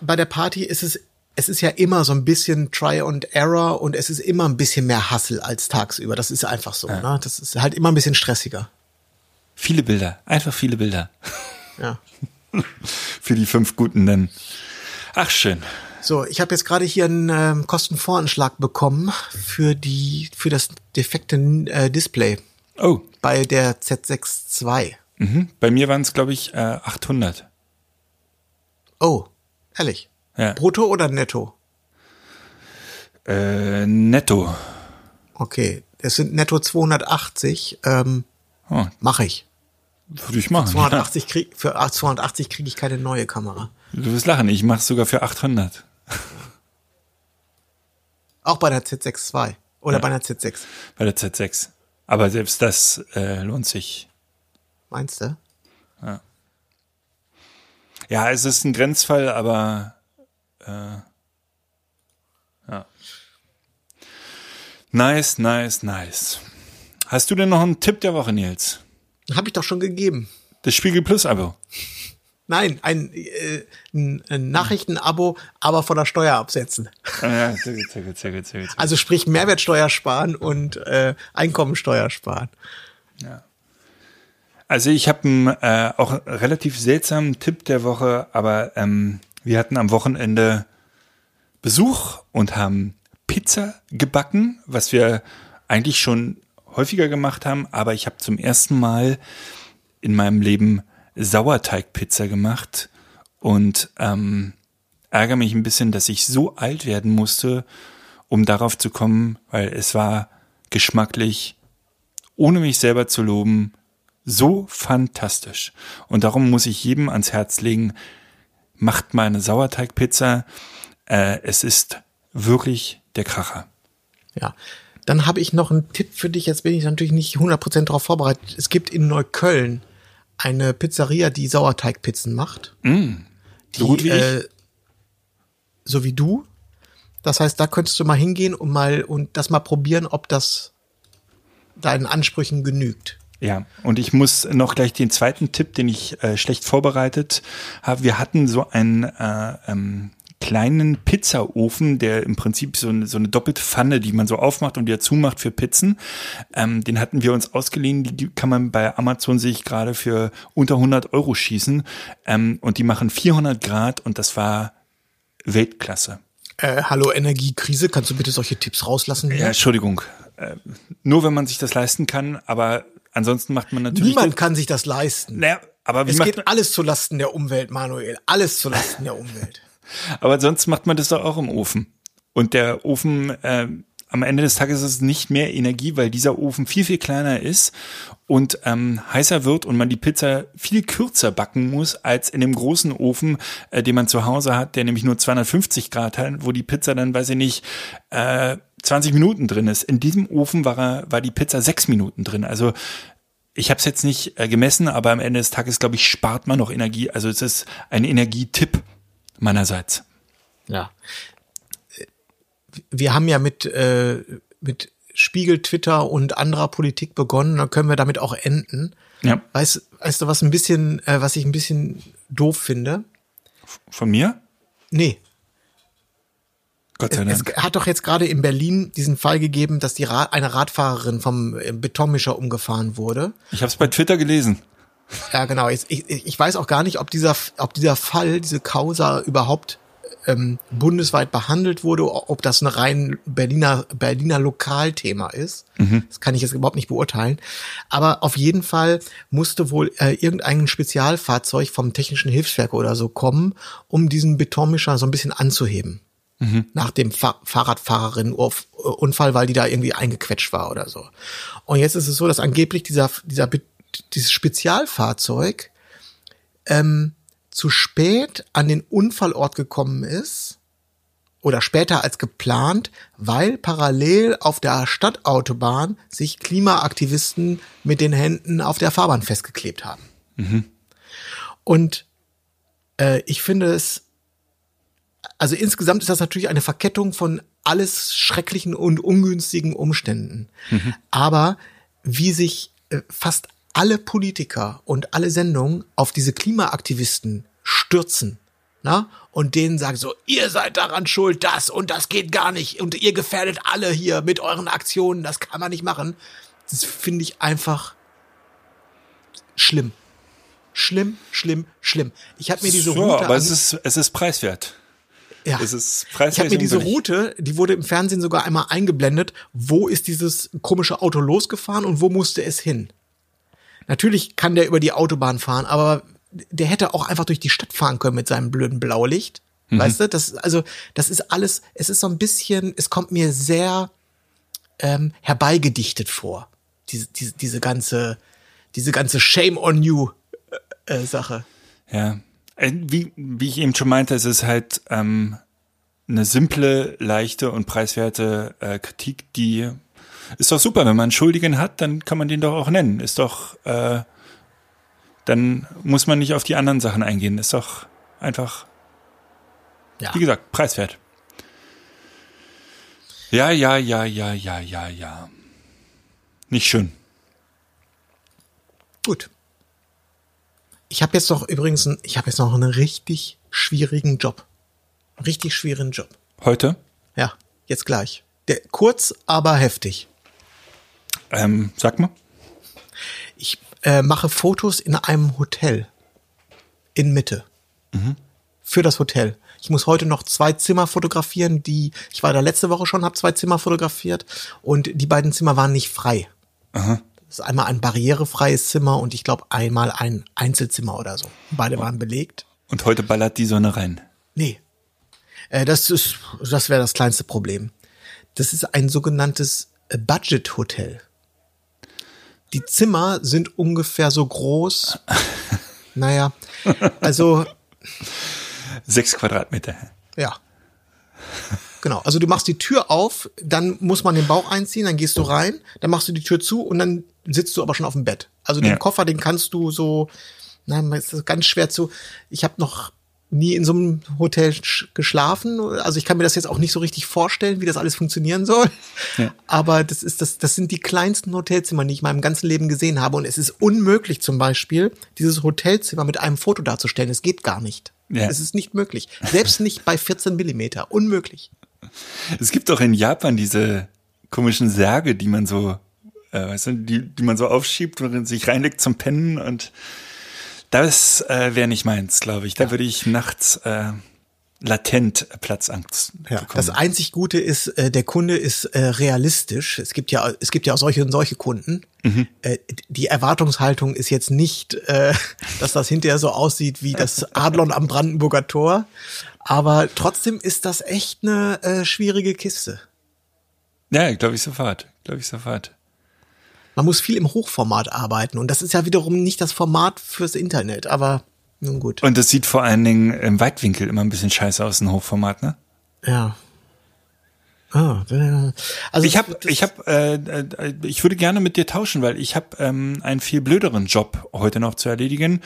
E: bei- der Party ist es, es ist ja immer so ein bisschen Try and Error und es ist immer ein bisschen mehr Hassel als tagsüber. Das ist einfach so. Ne? Das ist halt immer ein bisschen stressiger.
D: Viele Bilder. Einfach viele Bilder.
E: Ja.
D: Für die fünf guten dann. Ach, schön.
E: So, ich habe jetzt gerade hier einen ähm, Kostenvoranschlag bekommen für die für das defekte äh, Display
D: Oh,
E: bei der Z6 II.
D: mhm. bei mir waren es, glaube ich, äh, 800.
E: Oh, ehrlich.
D: Ja.
E: Brutto oder netto?
D: Äh, netto.
E: Okay, es sind netto 280. Ähm,
D: Oh,
E: Mache ich.
D: würde ich machen.
E: 280 krieg, für 280 kriege ich keine neue Kamera.
D: Ja. Du wirst lachen, ich mache sogar für 800.
E: Auch bei der Z6 II oder
D: Ja.
E: bei der Z6.
D: Bei der Z6. Aber selbst das äh, lohnt sich.
E: Meinst du?
D: Ja, es ist ein Grenzfall, aber äh, ja. Nice, nice, nice. Hast du denn noch einen Tipp der Woche, Nils?
E: Habe ich doch schon gegeben.
D: Das Spiegel Plus Abo.
E: Nein, ein, äh, ein, Nachrichtenabo, aber von der Steuer absetzen.
D: Ah, ja, sehr gut, sehr gut, sehr gut, sehr gut.
E: Also sprich Mehrwertsteuer sparen und äh, Einkommensteuer sparen.
D: Also ich habe einen äh, auch relativ seltsamen Tipp der Woche, aber ähm, wir hatten am Wochenende Besuch und haben Pizza gebacken, was wir eigentlich schon häufiger gemacht haben, aber ich habe zum ersten Mal in meinem Leben Sauerteigpizza gemacht und ähm, ärgere mich ein bisschen, dass ich so alt werden musste, um darauf zu kommen, weil es war geschmacklich, ohne mich selber zu loben, so fantastisch. Und darum muss ich jedem ans Herz legen, macht mal eine Sauerteigpizza. Äh, es ist wirklich der Kracher.
E: Ja. Dann habe ich noch einen Tipp für dich. Jetzt bin ich natürlich nicht 100% darauf vorbereitet. Es gibt in Neukölln eine Pizzeria, die Sauerteigpizzen macht.
D: So gut wie ich.
E: äh, so wie du. Das heißt, da könntest du mal hingehen und mal und das mal probieren, ob das deinen Ansprüchen genügt.
D: Ja, und ich muss noch gleich den zweiten Tipp, den ich äh, schlecht vorbereitet habe. Wir hatten so einen äh, ähm, kleinen Pizzaofen, der im Prinzip so eine, so eine doppelte Pfanne, die man so aufmacht und wieder zumacht für Pizzen. Ähm, den hatten wir uns ausgeliehen. Die, kann man bei Amazon sich gerade für unter 100 Euro schießen. Ähm, und die machen 400 Grad und das war Weltklasse.
E: Äh, hallo Energiekrise, kannst du bitte solche Tipps rauslassen?
D: Ja, Entschuldigung. Äh, nur wenn man sich das leisten kann, aber ansonsten macht man natürlich.
E: Niemand kann sich das leisten.
D: naja, aber wie
E: Es geht alles zu Lasten der Umwelt, Manuel. Alles zu Lasten der Umwelt.
D: Aber sonst macht man das doch auch im Ofen. Und der Ofen, äh, am Ende des Tages ist es nicht mehr Energie, weil dieser Ofen viel, viel kleiner ist und ähm, heißer wird und man die Pizza viel kürzer backen muss als in dem großen Ofen, äh, den man zu Hause hat, der nämlich nur 250 Grad hat, wo die Pizza dann, weiß ich nicht, äh, 20 Minuten drin ist. In diesem Ofen war, er, war die Pizza sechs Minuten drin. Also ich habe es jetzt nicht äh, gemessen, aber am Ende des Tages, glaube ich, spart man noch Energie. Also es ist ein Energietipp meinerseits.
E: Ja. Wir haben ja mit, äh, mit Spiegel, Twitter und anderer Politik begonnen. Dann können wir damit auch enden.
D: Ja.
E: Weißt, weißt du, was ein bisschen, äh, was ich ein bisschen doof finde?
D: Von mir?
E: Nee.
D: Gott sei
E: Es
D: Dank.
E: hat doch jetzt gerade in Berlin diesen Fall gegeben, dass die Ra eine Radfahrerin vom äh, Betonmischer umgefahren wurde.
D: Ich habe es bei Twitter gelesen.
E: Ja, genau. Ich, ich, ich weiß auch gar nicht, ob dieser, ob dieser Fall, diese Causa überhaupt ähm, bundesweit behandelt wurde, ob das ein rein Berliner, Berliner Lokalthema ist. Das kann ich jetzt überhaupt nicht beurteilen. Aber auf jeden Fall musste wohl äh, irgendein Spezialfahrzeug vom Technischen Hilfswerk oder so kommen, um diesen Betonmischer so ein bisschen anzuheben. Nach dem Fa Fahrradfahrerin-Unfall, weil die da irgendwie eingequetscht war oder so. Und jetzt ist es so, dass angeblich dieser, dieser, dieses Spezialfahrzeug ähm, zu spät an den Unfallort gekommen ist oder später als geplant, weil parallel auf der Stadtautobahn sich Klimaaktivisten mit den Händen auf der Fahrbahn festgeklebt haben. Und äh, ich finde es, also insgesamt ist das natürlich eine Verkettung von alles schrecklichen und ungünstigen Umständen. Aber wie sich äh, fast alle Politiker und alle Sendungen auf diese Klimaaktivisten stürzen, na? Und denen sagen so, ihr seid daran schuld, das und das geht gar nicht und ihr gefährdet alle hier mit euren Aktionen, das kann man nicht machen. Das finde ich einfach schlimm. Schlimm, schlimm, schlimm. Ich habe mir diese
D: ja,
E: Route
D: aber es ist, es ist preiswert.
E: Ja.
D: Es ist
E: Ich habe mir diese. Route, die wurde im Fernsehen sogar einmal eingeblendet. Wo ist dieses komische Auto losgefahren und wo musste es hin? Natürlich kann der über die Autobahn fahren, aber der hätte auch einfach durch die Stadt fahren können mit seinem blöden Blaulicht.
D: Mhm.
E: Weißt du, das also das ist alles. Es ist so ein bisschen. Es kommt mir sehr ähm, herbeigedichtet vor. Diese diese diese ganze diese ganze Shame on you äh, Sache.
D: Ja. Äh, Wie, wie ich eben schon meinte, es ist halt ähm, eine simple, leichte und preiswerte äh, Kritik, die ist doch super. Wenn man einen Schuldigen hat, dann kann man den doch auch nennen. Ist doch, äh, dann muss man nicht auf die anderen Sachen eingehen. Ist doch einfach,
E: Ja.
D: wie gesagt, preiswert. Ja, ja, ja, ja, ja, ja, ja. Nicht schön.
E: Gut. Ich habe jetzt noch übrigens, ein, ich habe jetzt noch einen richtig schwierigen Job. Richtig schwierigen Job.
D: Heute,
E: Ja, jetzt gleich. Der kurz, aber heftig.
D: ähm, sag mal.
E: Ich äh, mache Fotos in einem Hotel in Mitte für das Hotel. Ich muss heute noch zwei Zimmer fotografieren, die ich war da letzte Woche schon, habe zwei Zimmer fotografiert und die beiden Zimmer waren nicht frei. Das ist einmal ein barrierefreies Zimmer und ich glaube einmal ein Einzelzimmer oder so. Beide waren belegt.
D: Und heute ballert die Sonne rein.
E: Nee. Äh, das ist, das wäre das kleinste Problem. Das ist ein sogenanntes äh, Budget-Hotel. Die Zimmer sind ungefähr so groß. naja, also,
D: Sechs Quadratmeter.
E: ja. Genau, also du machst die Tür auf, dann muss man den Bauch einziehen, dann gehst du rein, dann machst du die Tür zu und dann sitzt du aber schon auf dem Bett. Also den
D: Ja.
E: Koffer, den kannst du so, nein, es ist ganz schwer zu. Ich habe noch nie in so einem Hotel sch- geschlafen, also ich kann mir das jetzt auch nicht so richtig vorstellen, wie das alles funktionieren soll. Aber das ist das, das sind die kleinsten Hotelzimmer, die ich in meinem ganzen Leben gesehen habe und es ist unmöglich zum Beispiel dieses Hotelzimmer mit einem Foto darzustellen. Es geht gar nicht.
D: Ja.
E: Es ist nicht möglich. Selbst nicht bei 14 Millimeter. Unmöglich.
D: Es gibt doch in Japan diese komischen Särge, die man so, äh, weißt du, die, die man so aufschiebt und sich reinlegt zum Pennen und das äh, wäre nicht meins, glaube ich. Da würde ich nachts äh, latent Platzangst
E: Ja,
D: bekommen.
E: das einzig Gute ist, äh, der Kunde ist äh, realistisch. Es gibt ja, es gibt ja auch solche und solche Kunden. Äh, die Erwartungshaltung ist jetzt nicht, äh, dass das hinterher so aussieht wie das Adlon am Brandenburger Tor. Aber trotzdem ist das echt eine äh, schwierige Kiste.
D: ja, glaube ich sofort. Glaube ich sofort.
E: Man muss viel im Hochformat arbeiten und das ist ja wiederum nicht das Format fürs Internet, aber nun gut.
D: Und das sieht vor allen Dingen im Weitwinkel immer ein bisschen scheiße aus, ein Hochformat, ne?
E: Ja. Ah, also
D: Ich habe, ich habe, äh, äh, ich würde gerne mit dir tauschen, weil ich habe ähm, einen viel blöderen Job heute noch zu erledigen.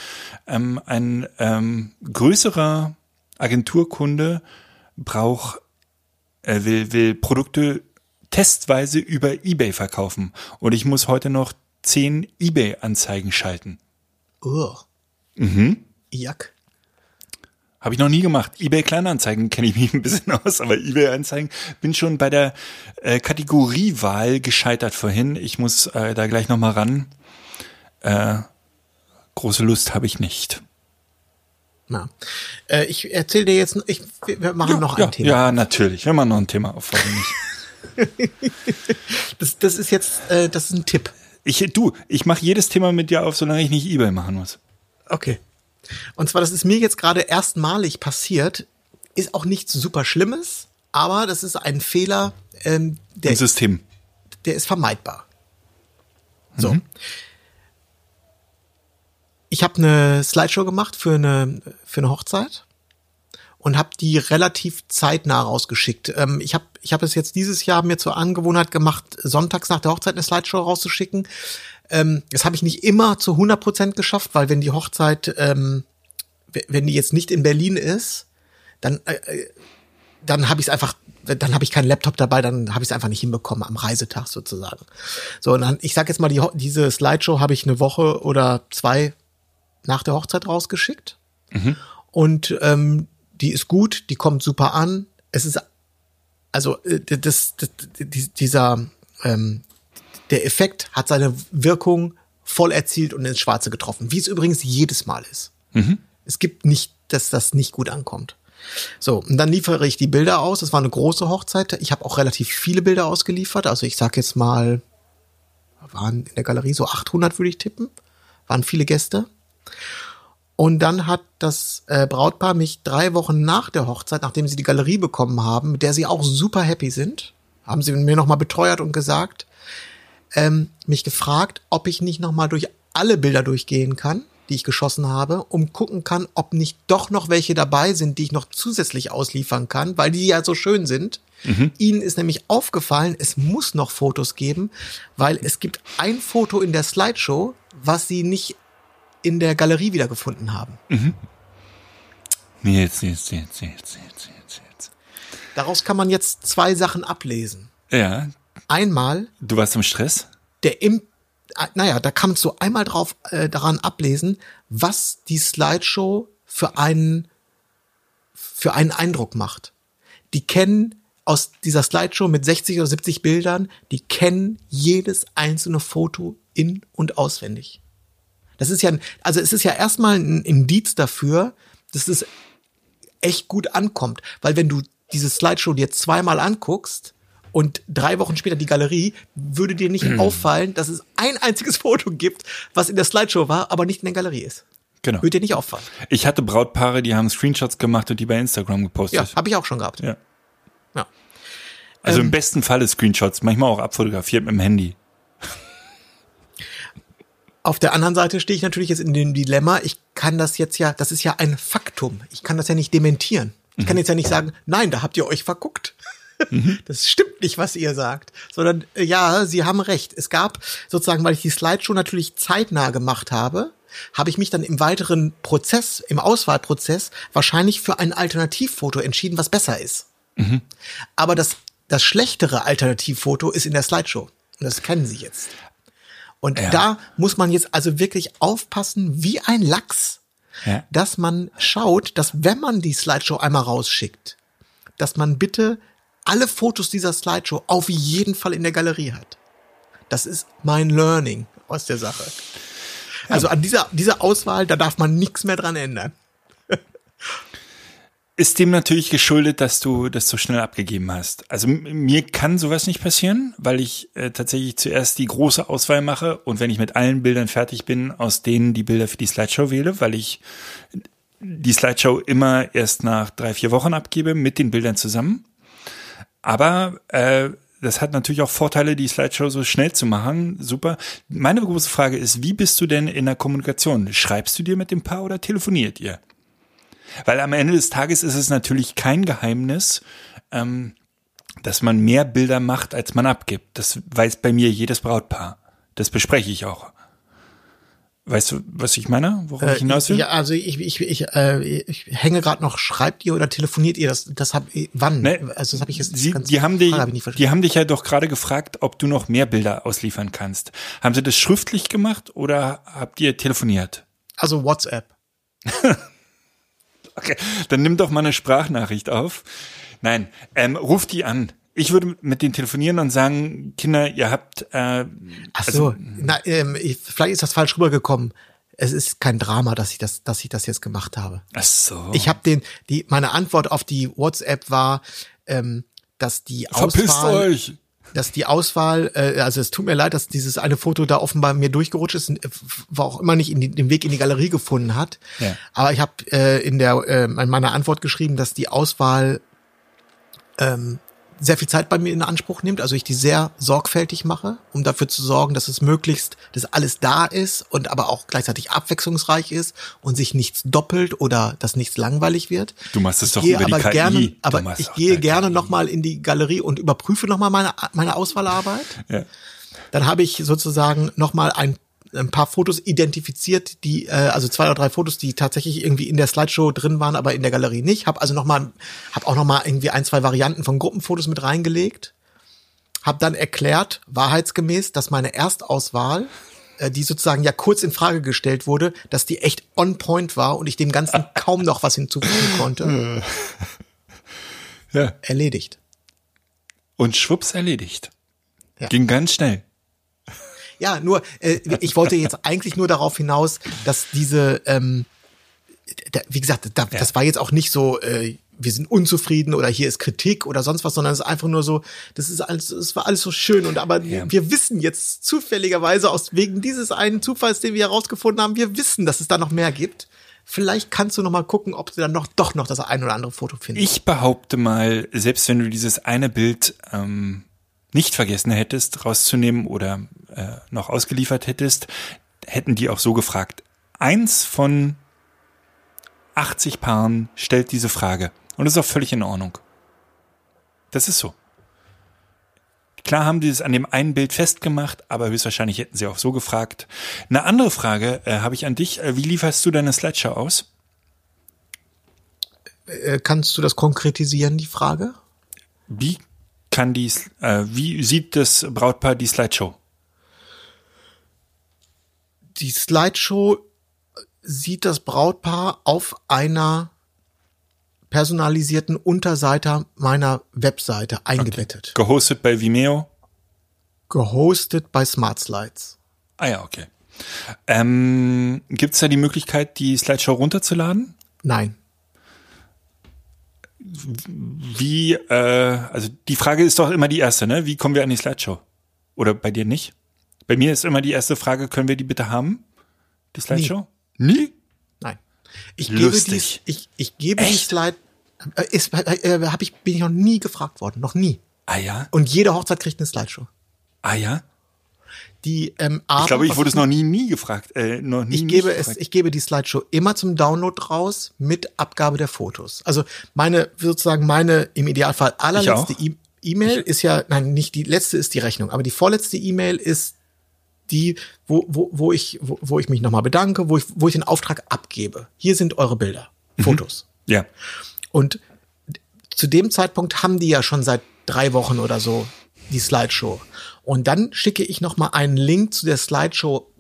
D: Ähm, ein ähm, größerer Agenturkunde braucht, äh, will, will Produkte testweise über eBay verkaufen und ich muss heute noch zehn eBay-Anzeigen schalten.
E: Oh.
D: Mhm.
E: Jack.
D: Habe ich noch nie gemacht. eBay Kleinanzeigen kenne ich mich ein bisschen aus, aber eBay Anzeigen bin schon bei der äh, Kategoriewahl gescheitert vorhin. Ich muss äh, da gleich noch mal ran. Äh, große Lust habe ich nicht.
E: Na. Äh, ich erzähle dir jetzt, ich, wir machen noch ein
D: ja,
E: Thema.
D: ja, natürlich. Wir machen noch ein Thema auf. warum nicht?
E: Das, das ist jetzt, äh, das ist ein Tipp.
D: Ich, du, ich mache jedes Thema mit dir auf, solange ich nicht eBay machen muss.
E: Okay. Und zwar, das ist mir jetzt gerade erstmalig passiert, ist auch nichts super Schlimmes, aber das ist ein Fehler, ähm, der,
D: Im System.
E: der ist vermeidbar. So. Ich habe eine Slideshow gemacht für eine, für eine Hochzeit und habe die relativ zeitnah rausgeschickt. Ähm, ich habe ich hab es jetzt dieses Jahr mir zur Angewohnheit gemacht, sonntags nach der Hochzeit eine Slideshow rauszuschicken. Ähm, das habe ich nicht immer zu 100 Prozent geschafft, weil wenn die Hochzeit, ähm, wenn die jetzt nicht in Berlin ist, dann äh, äh, dann habe ich es einfach, dann habe ich keinen Laptop dabei, dann habe ich es einfach nicht hinbekommen am Reisetag sozusagen. So, und dann, ich sag jetzt mal, die, diese Slideshow habe ich eine Woche oder zwei nach der Hochzeit rausgeschickt. Und ähm, die ist gut, die kommt super an. Es ist also äh, das, das, die- dieser ähm, der Effekt hat seine Wirkung voll erzielt und ins Schwarze getroffen, wie es übrigens jedes Mal ist. Es gibt nicht, dass das nicht gut ankommt. So, und dann liefere ich die Bilder aus. Das war eine große Hochzeit. Ich habe auch relativ viele Bilder ausgeliefert. Also ich sag jetzt mal, waren in der Galerie so 800 würde ich tippen. Waren viele Gäste. Und dann hat das äh, Brautpaar mich drei Wochen nach der Hochzeit, nachdem sie die Galerie bekommen haben, mit der sie auch super happy sind, haben sie mir nochmal beteuert und gesagt, ähm, mich gefragt, ob ich nicht nochmal durch alle Bilder durchgehen kann, die ich geschossen habe, um gucken kann, ob nicht doch noch welche dabei sind, die ich noch zusätzlich ausliefern kann, weil die ja so schön sind. Ihnen ist nämlich aufgefallen, es muss noch Fotos geben, weil es gibt ein Foto in der Slideshow, was sie nicht in der Galerie wiedergefunden haben.
D: Jetzt, jetzt, jetzt, jetzt, jetzt, jetzt, jetzt.
E: Daraus kann man jetzt zwei Sachen ablesen.
D: Ja,
E: Einmal
D: du warst im Stress?
E: der im äh, naja, da kannst du einmal drauf äh, daran ablesen, was die Slideshow für einen für einen Eindruck macht. Die kennen aus dieser Slideshow mit 60 oder 70 Bildern, die kennen jedes einzelne Foto in und auswendig. Das ist ja, also es ist ja erstmal ein Indiz dafür, dass es echt gut ankommt. Weil wenn du diese Slideshow dir zweimal anguckst und drei Wochen später die Galerie, würde dir nicht auffallen, dass es ein einziges Foto gibt, was in der Slideshow war, aber nicht in der Galerie ist.
D: Genau.
E: Würde dir nicht auffallen.
D: Ich hatte Brautpaare, die haben Screenshots gemacht und die bei Instagram
E: Ja,
D: gepostet.
E: habe ich auch schon gehabt.
D: Ja.
E: Ja.
D: Also
E: Ähm.
D: im besten Falle Screenshots, manchmal auch abfotografiert mit dem Handy.
E: Auf der anderen Seite stehe ich natürlich jetzt in dem Dilemma, ich kann das jetzt ja, das ist ja ein Faktum. Ich kann das ja nicht dementieren. Ich kann jetzt ja nicht sagen, nein, da habt ihr euch verguckt. Das stimmt nicht, was ihr sagt, sondern äh, ja, Sie haben recht. Es gab sozusagen, weil ich die Slideshow natürlich zeitnah gemacht habe, habe ich mich dann im weiteren Prozess, im Auswahlprozess wahrscheinlich für ein Alternativfoto entschieden, was besser ist. Aber das, das schlechtere Alternativfoto ist in der Slideshow. Und das kennen Sie jetzt. Und
D: Ja.
E: da muss man jetzt also wirklich aufpassen, wie ein Lachs,
D: Ja.
E: dass man schaut, dass wenn man die Slideshow einmal rausschickt, dass man bitte alle Fotos dieser Slideshow auf jeden Fall in der Galerie hat. Das ist mein Learning aus der Sache. Also an dieser, dieser Auswahl, da darf man nichts mehr dran ändern.
D: Ist dem natürlich geschuldet, dass du das so schnell abgegeben hast. Also mir kann sowas nicht passieren, weil ich äh, tatsächlich zuerst die große Auswahl mache und wenn ich mit allen Bildern fertig bin, aus denen die Bilder für die Slideshow wähle, weil ich die Slideshow immer erst nach drei, vier Wochen abgebe mit den Bildern zusammen. Aber äh, das hat natürlich auch Vorteile, die Slideshow so schnell zu machen. Super. Meine große Frage ist, wie bist du denn in der Kommunikation? Schreibst du dir mit dem Paar oder telefoniert ihr? Weil am Ende des Tages ist es natürlich kein Geheimnis, ähm, dass man mehr Bilder macht, als man abgibt. Das weiß bei mir jedes Brautpaar. Das bespreche ich auch. Weißt du, was ich meine? Worauf ich hinaus will?
E: Ja, also ich, ich, ich, äh, ich hänge gerade noch, schreibt ihr oder telefoniert ihr das? Das hab wann?
D: Ne,
E: also das habe ich jetzt
D: Sie,
E: ganz-
D: die, haben dich,
E: hab
D: die haben dich ja doch gerade gefragt, ob du noch mehr Bilder ausliefern kannst. Haben sie das schriftlich gemacht oder habt ihr telefoniert?
E: Also WhatsApp.
D: Okay, dann nimm doch mal eine Sprachnachricht auf. Nein, ähm, ruf die an. Ich würde mit denen telefonieren und sagen, Kinder, ihr habt äh,
E: Ach
D: Also-
E: so, na, ähm, ich, vielleicht ist das falsch rübergekommen. Es ist kein Drama, dass ich das, dass ich das jetzt gemacht habe.
D: ach so.
E: Ich habe den, die, meine Antwort auf die WhatsApp war, ähm, dass die
D: Verpisst
E: Auswahl,
D: euch.
E: Dass die Auswahl, äh, also es tut mir leid, dass dieses eine Foto da offenbar mir durchgerutscht ist, äh, war auch immer nicht in die, den Weg in die Galerie gefunden hat.
D: Ja.
E: Aber ich habe äh, in der äh, in meiner Antwort geschrieben, dass die Auswahl ähm, sehr viel Zeit bei mir in Anspruch nimmt, also ich die sehr sorgfältig mache, um dafür zu sorgen, dass es möglichst, dass alles da ist und aber auch gleichzeitig abwechslungsreich ist und sich nichts doppelt oder dass nichts langweilig wird.
D: Du machst es doch über die
E: aber
D: KI.
E: Gerne, aber ich gehe gerne
D: KI.
E: noch mal in die Galerie und überprüfe noch mal meine meine Auswahlarbeit.
D: Ja.
E: Dann habe ich sozusagen noch mal ein, ein paar Fotos identifiziert, die äh, also zwei oder drei Fotos, die tatsächlich irgendwie in der Slideshow drin waren, aber in der Galerie nicht. Habe also noch mal, habe auch noch mal irgendwie ein zwei Varianten von Gruppenfotos mit reingelegt. Habe dann erklärt, wahrheitsgemäß, dass meine Erstauswahl, äh, die sozusagen ja kurz in Frage gestellt wurde, dass die echt on point war und ich dem Ganzen kaum noch was hinzufügen konnte.
D: ja.
E: Erledigt.
D: Und schwupps erledigt.
E: Ja.
D: Ging ganz schnell.
E: Ja, nur, äh, ich wollte jetzt eigentlich nur darauf hinaus, dass diese, ähm, da, wie gesagt, da, das war jetzt auch nicht so, äh, wir sind unzufrieden oder hier ist Kritik oder sonst was, sondern es ist einfach nur so, das ist alles, es war alles so schön und aber
D: Ja.
E: wir wissen jetzt zufälligerweise aus wegen dieses einen Zufalls, den wir herausgefunden haben, wir wissen, dass es da noch mehr gibt. Vielleicht kannst du noch mal gucken, ob du dann noch doch noch das ein oder andere Foto findest.
D: Ich behaupte mal, selbst wenn du dieses eine Bild ähm, nicht vergessen hättest, rauszunehmen oder äh, noch ausgeliefert hättest, hätten die auch so gefragt. Eins von 80 Paaren stellt diese Frage. Und das ist auch völlig in Ordnung. Das ist so. Klar haben die es an dem einen Bild festgemacht, aber höchstwahrscheinlich hätten sie auch so gefragt. Eine andere Frage äh, habe ich an dich. Äh, wie lieferst du deine Slideshow aus?
E: äh, kannst du das konkretisieren, die Frage?
D: Wie kann die, äh, wie sieht das Brautpaar die Slideshow?
E: Die Slideshow sieht das Brautpaar auf einer personalisierten Unterseite meiner Webseite eingebettet.
D: Gehostet bei Vimeo?
E: Gehostet bei Smart Slides.
D: Ah ja, okay. Ähm, Gibt es da die Möglichkeit, die Slideshow runterzuladen?
E: Nein.
D: Wie, äh, also die Frage ist doch immer die erste, ne? Wie kommen wir an die Slideshow? Oder bei dir nicht? Bei mir ist immer die erste Frage, können wir die bitte haben? Die Slideshow? Nie?
E: Nein. Ich
D: Lustig.
E: gebe die, ich, ich gebe die
D: Echt?
E: Slide, äh, ist, äh, hab ich, bin ich noch nie gefragt worden. Noch nie.
D: Ah ja?
E: Und jede Hochzeit kriegt eine Slideshow.
D: Ah ja?
E: Die, ähm, aber,
D: Ich glaube, ich wurde es noch nie, nie gefragt. Äh, noch nie,
E: Ich gebe es,
D: gefragt.
E: ich gebe die Slideshow immer zum Download raus mit Abgabe der Fotos. Also meine, sozusagen meine im Idealfall allerletzte. E- E-Mail ist ja, nein, nicht die letzte ist die Rechnung, aber die vorletzte E-Mail ist die, wo, wo, wo ich, wo, wo ich mich nochmal bedanke, wo ich, wo ich den Auftrag abgebe. Hier sind eure Bilder,
D: Mhm.
E: Fotos.
D: Ja.
E: Und zu dem Zeitpunkt haben die ja schon seit drei Wochen oder so die Slideshow. Und dann schicke ich noch mal einen Link zu der Slideshow,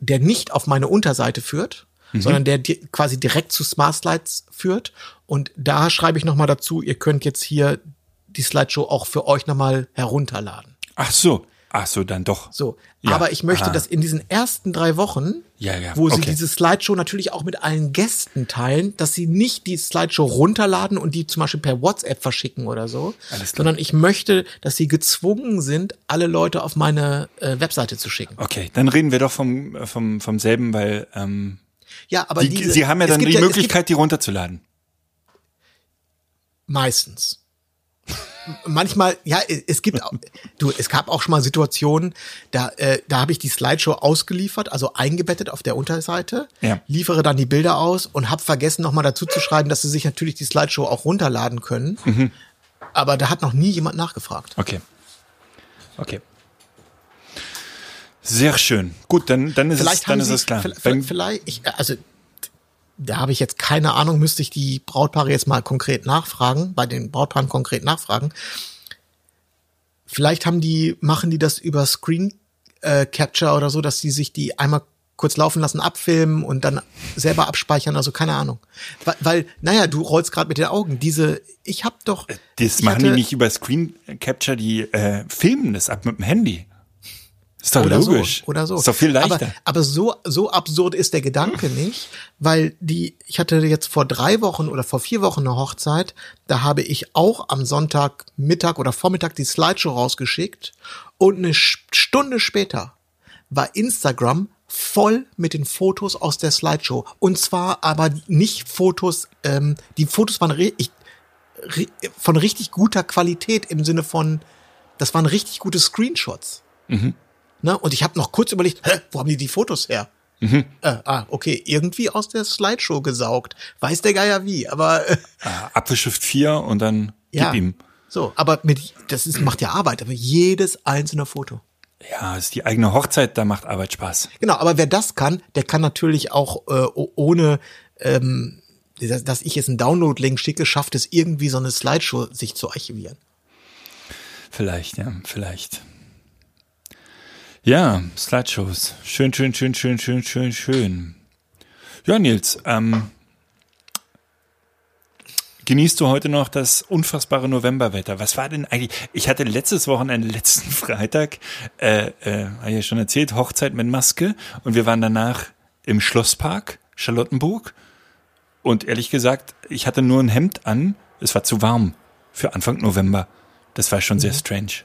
E: der nicht auf meine Unterseite führt, sondern der di quasi direkt zu Smart Slides führt. Und da schreibe ich noch mal dazu, ihr könnt jetzt hier die Slideshow auch für euch noch mal herunterladen.
D: Ach so. Ach so, dann doch.
E: So,
D: Ja,
E: aber ich möchte,
D: aha.
E: dass in diesen ersten drei Wochen,
D: Ja, ja,
E: wo sie
D: okay.
E: diese Slideshow natürlich auch mit allen Gästen teilen, dass sie nicht die Slideshow runterladen und die zum Beispiel per WhatsApp verschicken oder so, sondern ich möchte, dass sie gezwungen sind, alle Leute auf meine äh, Webseite zu schicken.
D: Okay, dann reden wir doch vom, äh, vom, vom selben, weil ähm,
E: Ja, aber
D: die,
E: diese,
D: Sie haben ja dann
E: gibt
D: die
E: gibt
D: Möglichkeit, die runterzuladen.
E: Meistens. Manchmal, ja, es gibt, du, es gab auch schon mal Situationen, da, äh, da habe ich die Slideshow ausgeliefert, also eingebettet auf der Unterseite,
D: Ja.
E: liefere dann die Bilder aus und habe vergessen, nochmal dazu zu schreiben, dass sie sich natürlich die Slideshow auch runterladen können.
D: Mhm.
E: Aber da hat noch nie jemand nachgefragt.
D: Okay. Okay. Sehr schön. Gut, dann, dann ist, es,
E: Vielleicht
D: dann
E: haben
D: ist
E: sie,
D: es klar.
E: Vielleicht, vielleicht ich, also da habe ich jetzt keine Ahnung, müsste ich die Brautpaare jetzt mal konkret nachfragen, bei den Brautpaaren konkret nachfragen. Vielleicht haben die, machen die das über Screen äh, Capture oder so, dass die sich die einmal kurz laufen lassen, abfilmen und dann selber abspeichern, also keine Ahnung. Weil, weil naja, du rollst gerade mit den Augen. Diese, ich hab doch.
D: das
E: ich
D: machen die
E: hatte-
D: nicht über Screen Capture, die äh, filmen das ab mit dem Handy. Ist doch
E: oder
D: logisch.
E: So, oder so.
D: Ist doch viel leichter.
E: Aber, aber so, so absurd ist der Gedanke nicht, weil die, ich hatte jetzt vor drei Wochen oder vor vier Wochen eine Hochzeit, da habe ich auch am Sonntag Mittag oder Vormittag die Slideshow rausgeschickt und eine Stunde später war Instagram voll mit den Fotos aus der Slideshow. Und zwar aber nicht Fotos, ähm, die Fotos waren ich, von richtig guter Qualität im Sinne von, das waren richtig gute Screenshots. Ne? Und ich habe noch kurz überlegt, hä, wo haben die die Fotos her? Äh, ah, okay, irgendwie aus der Slideshow gesaugt. Weiß der Geier wie, aber äh,
D: Ah, Apfelstift 4 und dann
E: ja.
D: gib ihm.
E: So, aber mit das ist, macht ja Arbeit, aber jedes einzelne Foto.
D: Ja, ist die eigene Hochzeit, da macht Arbeit Spaß.
E: Genau, aber wer das kann, der kann natürlich auch äh, ohne ähm, dass, dass ich jetzt einen Download-Link schicke, schafft es irgendwie so eine Slideshow sich zu archivieren.
D: Vielleicht, ja, vielleicht. Ja, Slideshows. Schön, schön, schön, schön, schön, schön, schön. Ja, Nils, ähm, genießt du heute noch das unfassbare Novemberwetter? Was war denn eigentlich? Ich hatte letztes Wochenende, letzten Freitag, äh, äh, habe ich ja schon erzählt, Hochzeit mit Maske und wir waren danach im Schlosspark Charlottenburg Und ehrlich gesagt, ich hatte nur ein Hemd an. Es war zu warm für Anfang November. Das war schon sehr strange.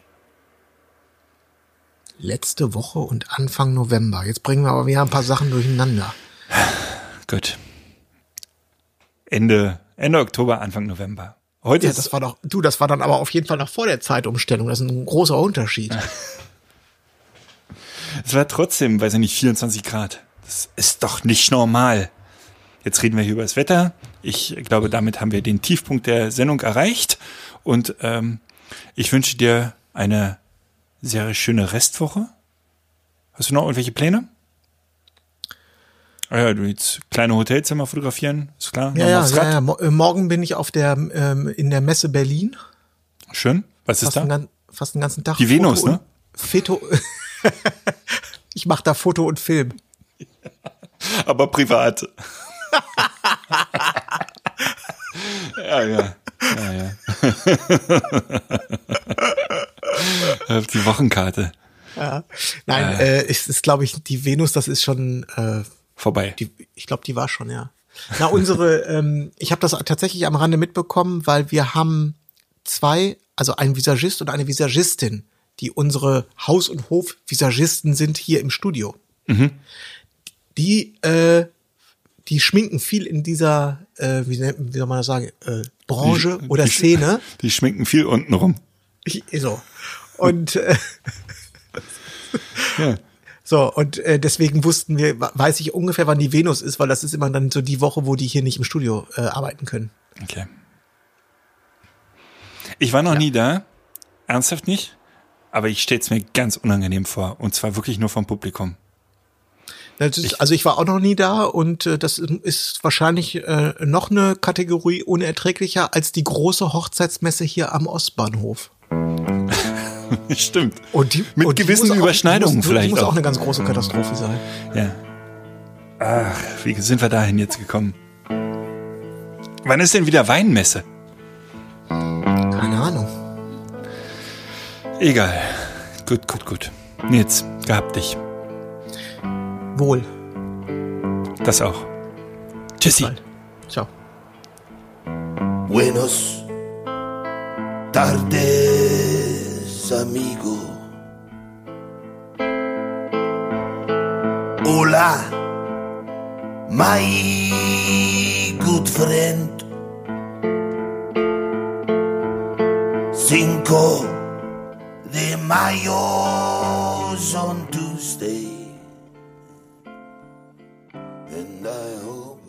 E: Letzte Woche und Anfang November. Jetzt bringen wir aber wieder ein paar Sachen durcheinander.
D: Gut. Ende, Ende Oktober, Anfang November. Heute
E: Ja, das war doch, du, das war dann aber auf jeden Fall noch vor der Zeitumstellung. Das ist ein großer Unterschied.
D: Es war trotzdem, weiß ich nicht, 24 Grad. Das ist doch nicht normal. Jetzt reden wir hier über das Wetter. Ich glaube, damit haben wir den Tiefpunkt der Sendung erreicht. Und ähm, ich wünsche dir eine sehr schöne Restwoche. Hast du noch irgendwelche Pläne? Ah ja, du jetzt kleine Hotelzimmer fotografieren, ist klar.
E: Ja, ja, ja, ja. Äh, morgen bin ich auf der, ähm, in der Messe Berlin.
D: Schön. Was ist
E: Fast, den
D: da?
E: gan- fast den ganzen Tag.
D: Die Venus, ne?
E: Foto. ich mache da Foto und Film.
D: Aber privat. ja, ja. Ja, ja. Die Wochenkarte
E: Nein, äh, es ist, glaube ich, die Venus, das ist schon, äh,
D: vorbei.
E: die, ich glaube, die war schon, ja. Na, unsere, ähm, ich habe das tatsächlich am Rande mitbekommen, weil wir haben zwei, also ein Visagist und eine Visagistin, die unsere Haus- und Hof-Visagisten sind hier im Studio. Die, äh, die schminken viel in dieser, äh, wie, nennt- wie soll man das sagen, äh, Branche
D: Die-
E: oder
D: die-
E: Szene.
D: Die schminken viel unten rum.
E: Ich, so. Und äh,
D: Ja.
E: so, und äh, deswegen wussten wir, weiß ich ungefähr, wann die Venus ist, weil das ist immer dann so die Woche, wo die hier nicht im Studio äh, arbeiten können.
D: Okay. Ich war noch nie da. Ernsthaft nicht. Aber ich stelle es mir ganz unangenehm vor. Und zwar wirklich nur vom Publikum.
E: Das ist, also ich war auch noch nie da und äh, das ist wahrscheinlich äh, noch eine Kategorie unerträglicher als die große Hochzeitsmesse hier am Ostbahnhof.
D: Stimmt.
E: Und die,
D: Mit
E: und die
D: gewissen
E: auch-
D: Überschneidungen
E: die muss,
D: vielleicht
E: Die muss
D: auch.
E: auch eine ganz große Katastrophe sein.
D: Ja. Ach, wie sind wir dahin jetzt gekommen? Wann ist denn wieder Weinmesse?
E: Keine Ahnung.
D: Egal. Gut, gut, gut. Nils, gehabt dich.
E: Wohl.
D: Das auch. Tschüssi.
E: Ciao.
F: Buenos tardes, amigo. Hola, my good friend. Cinco de Mayo's on Tuesday. And I hope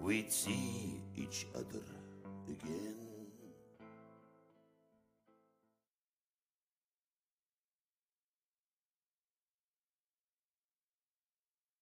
F: we'd see each other.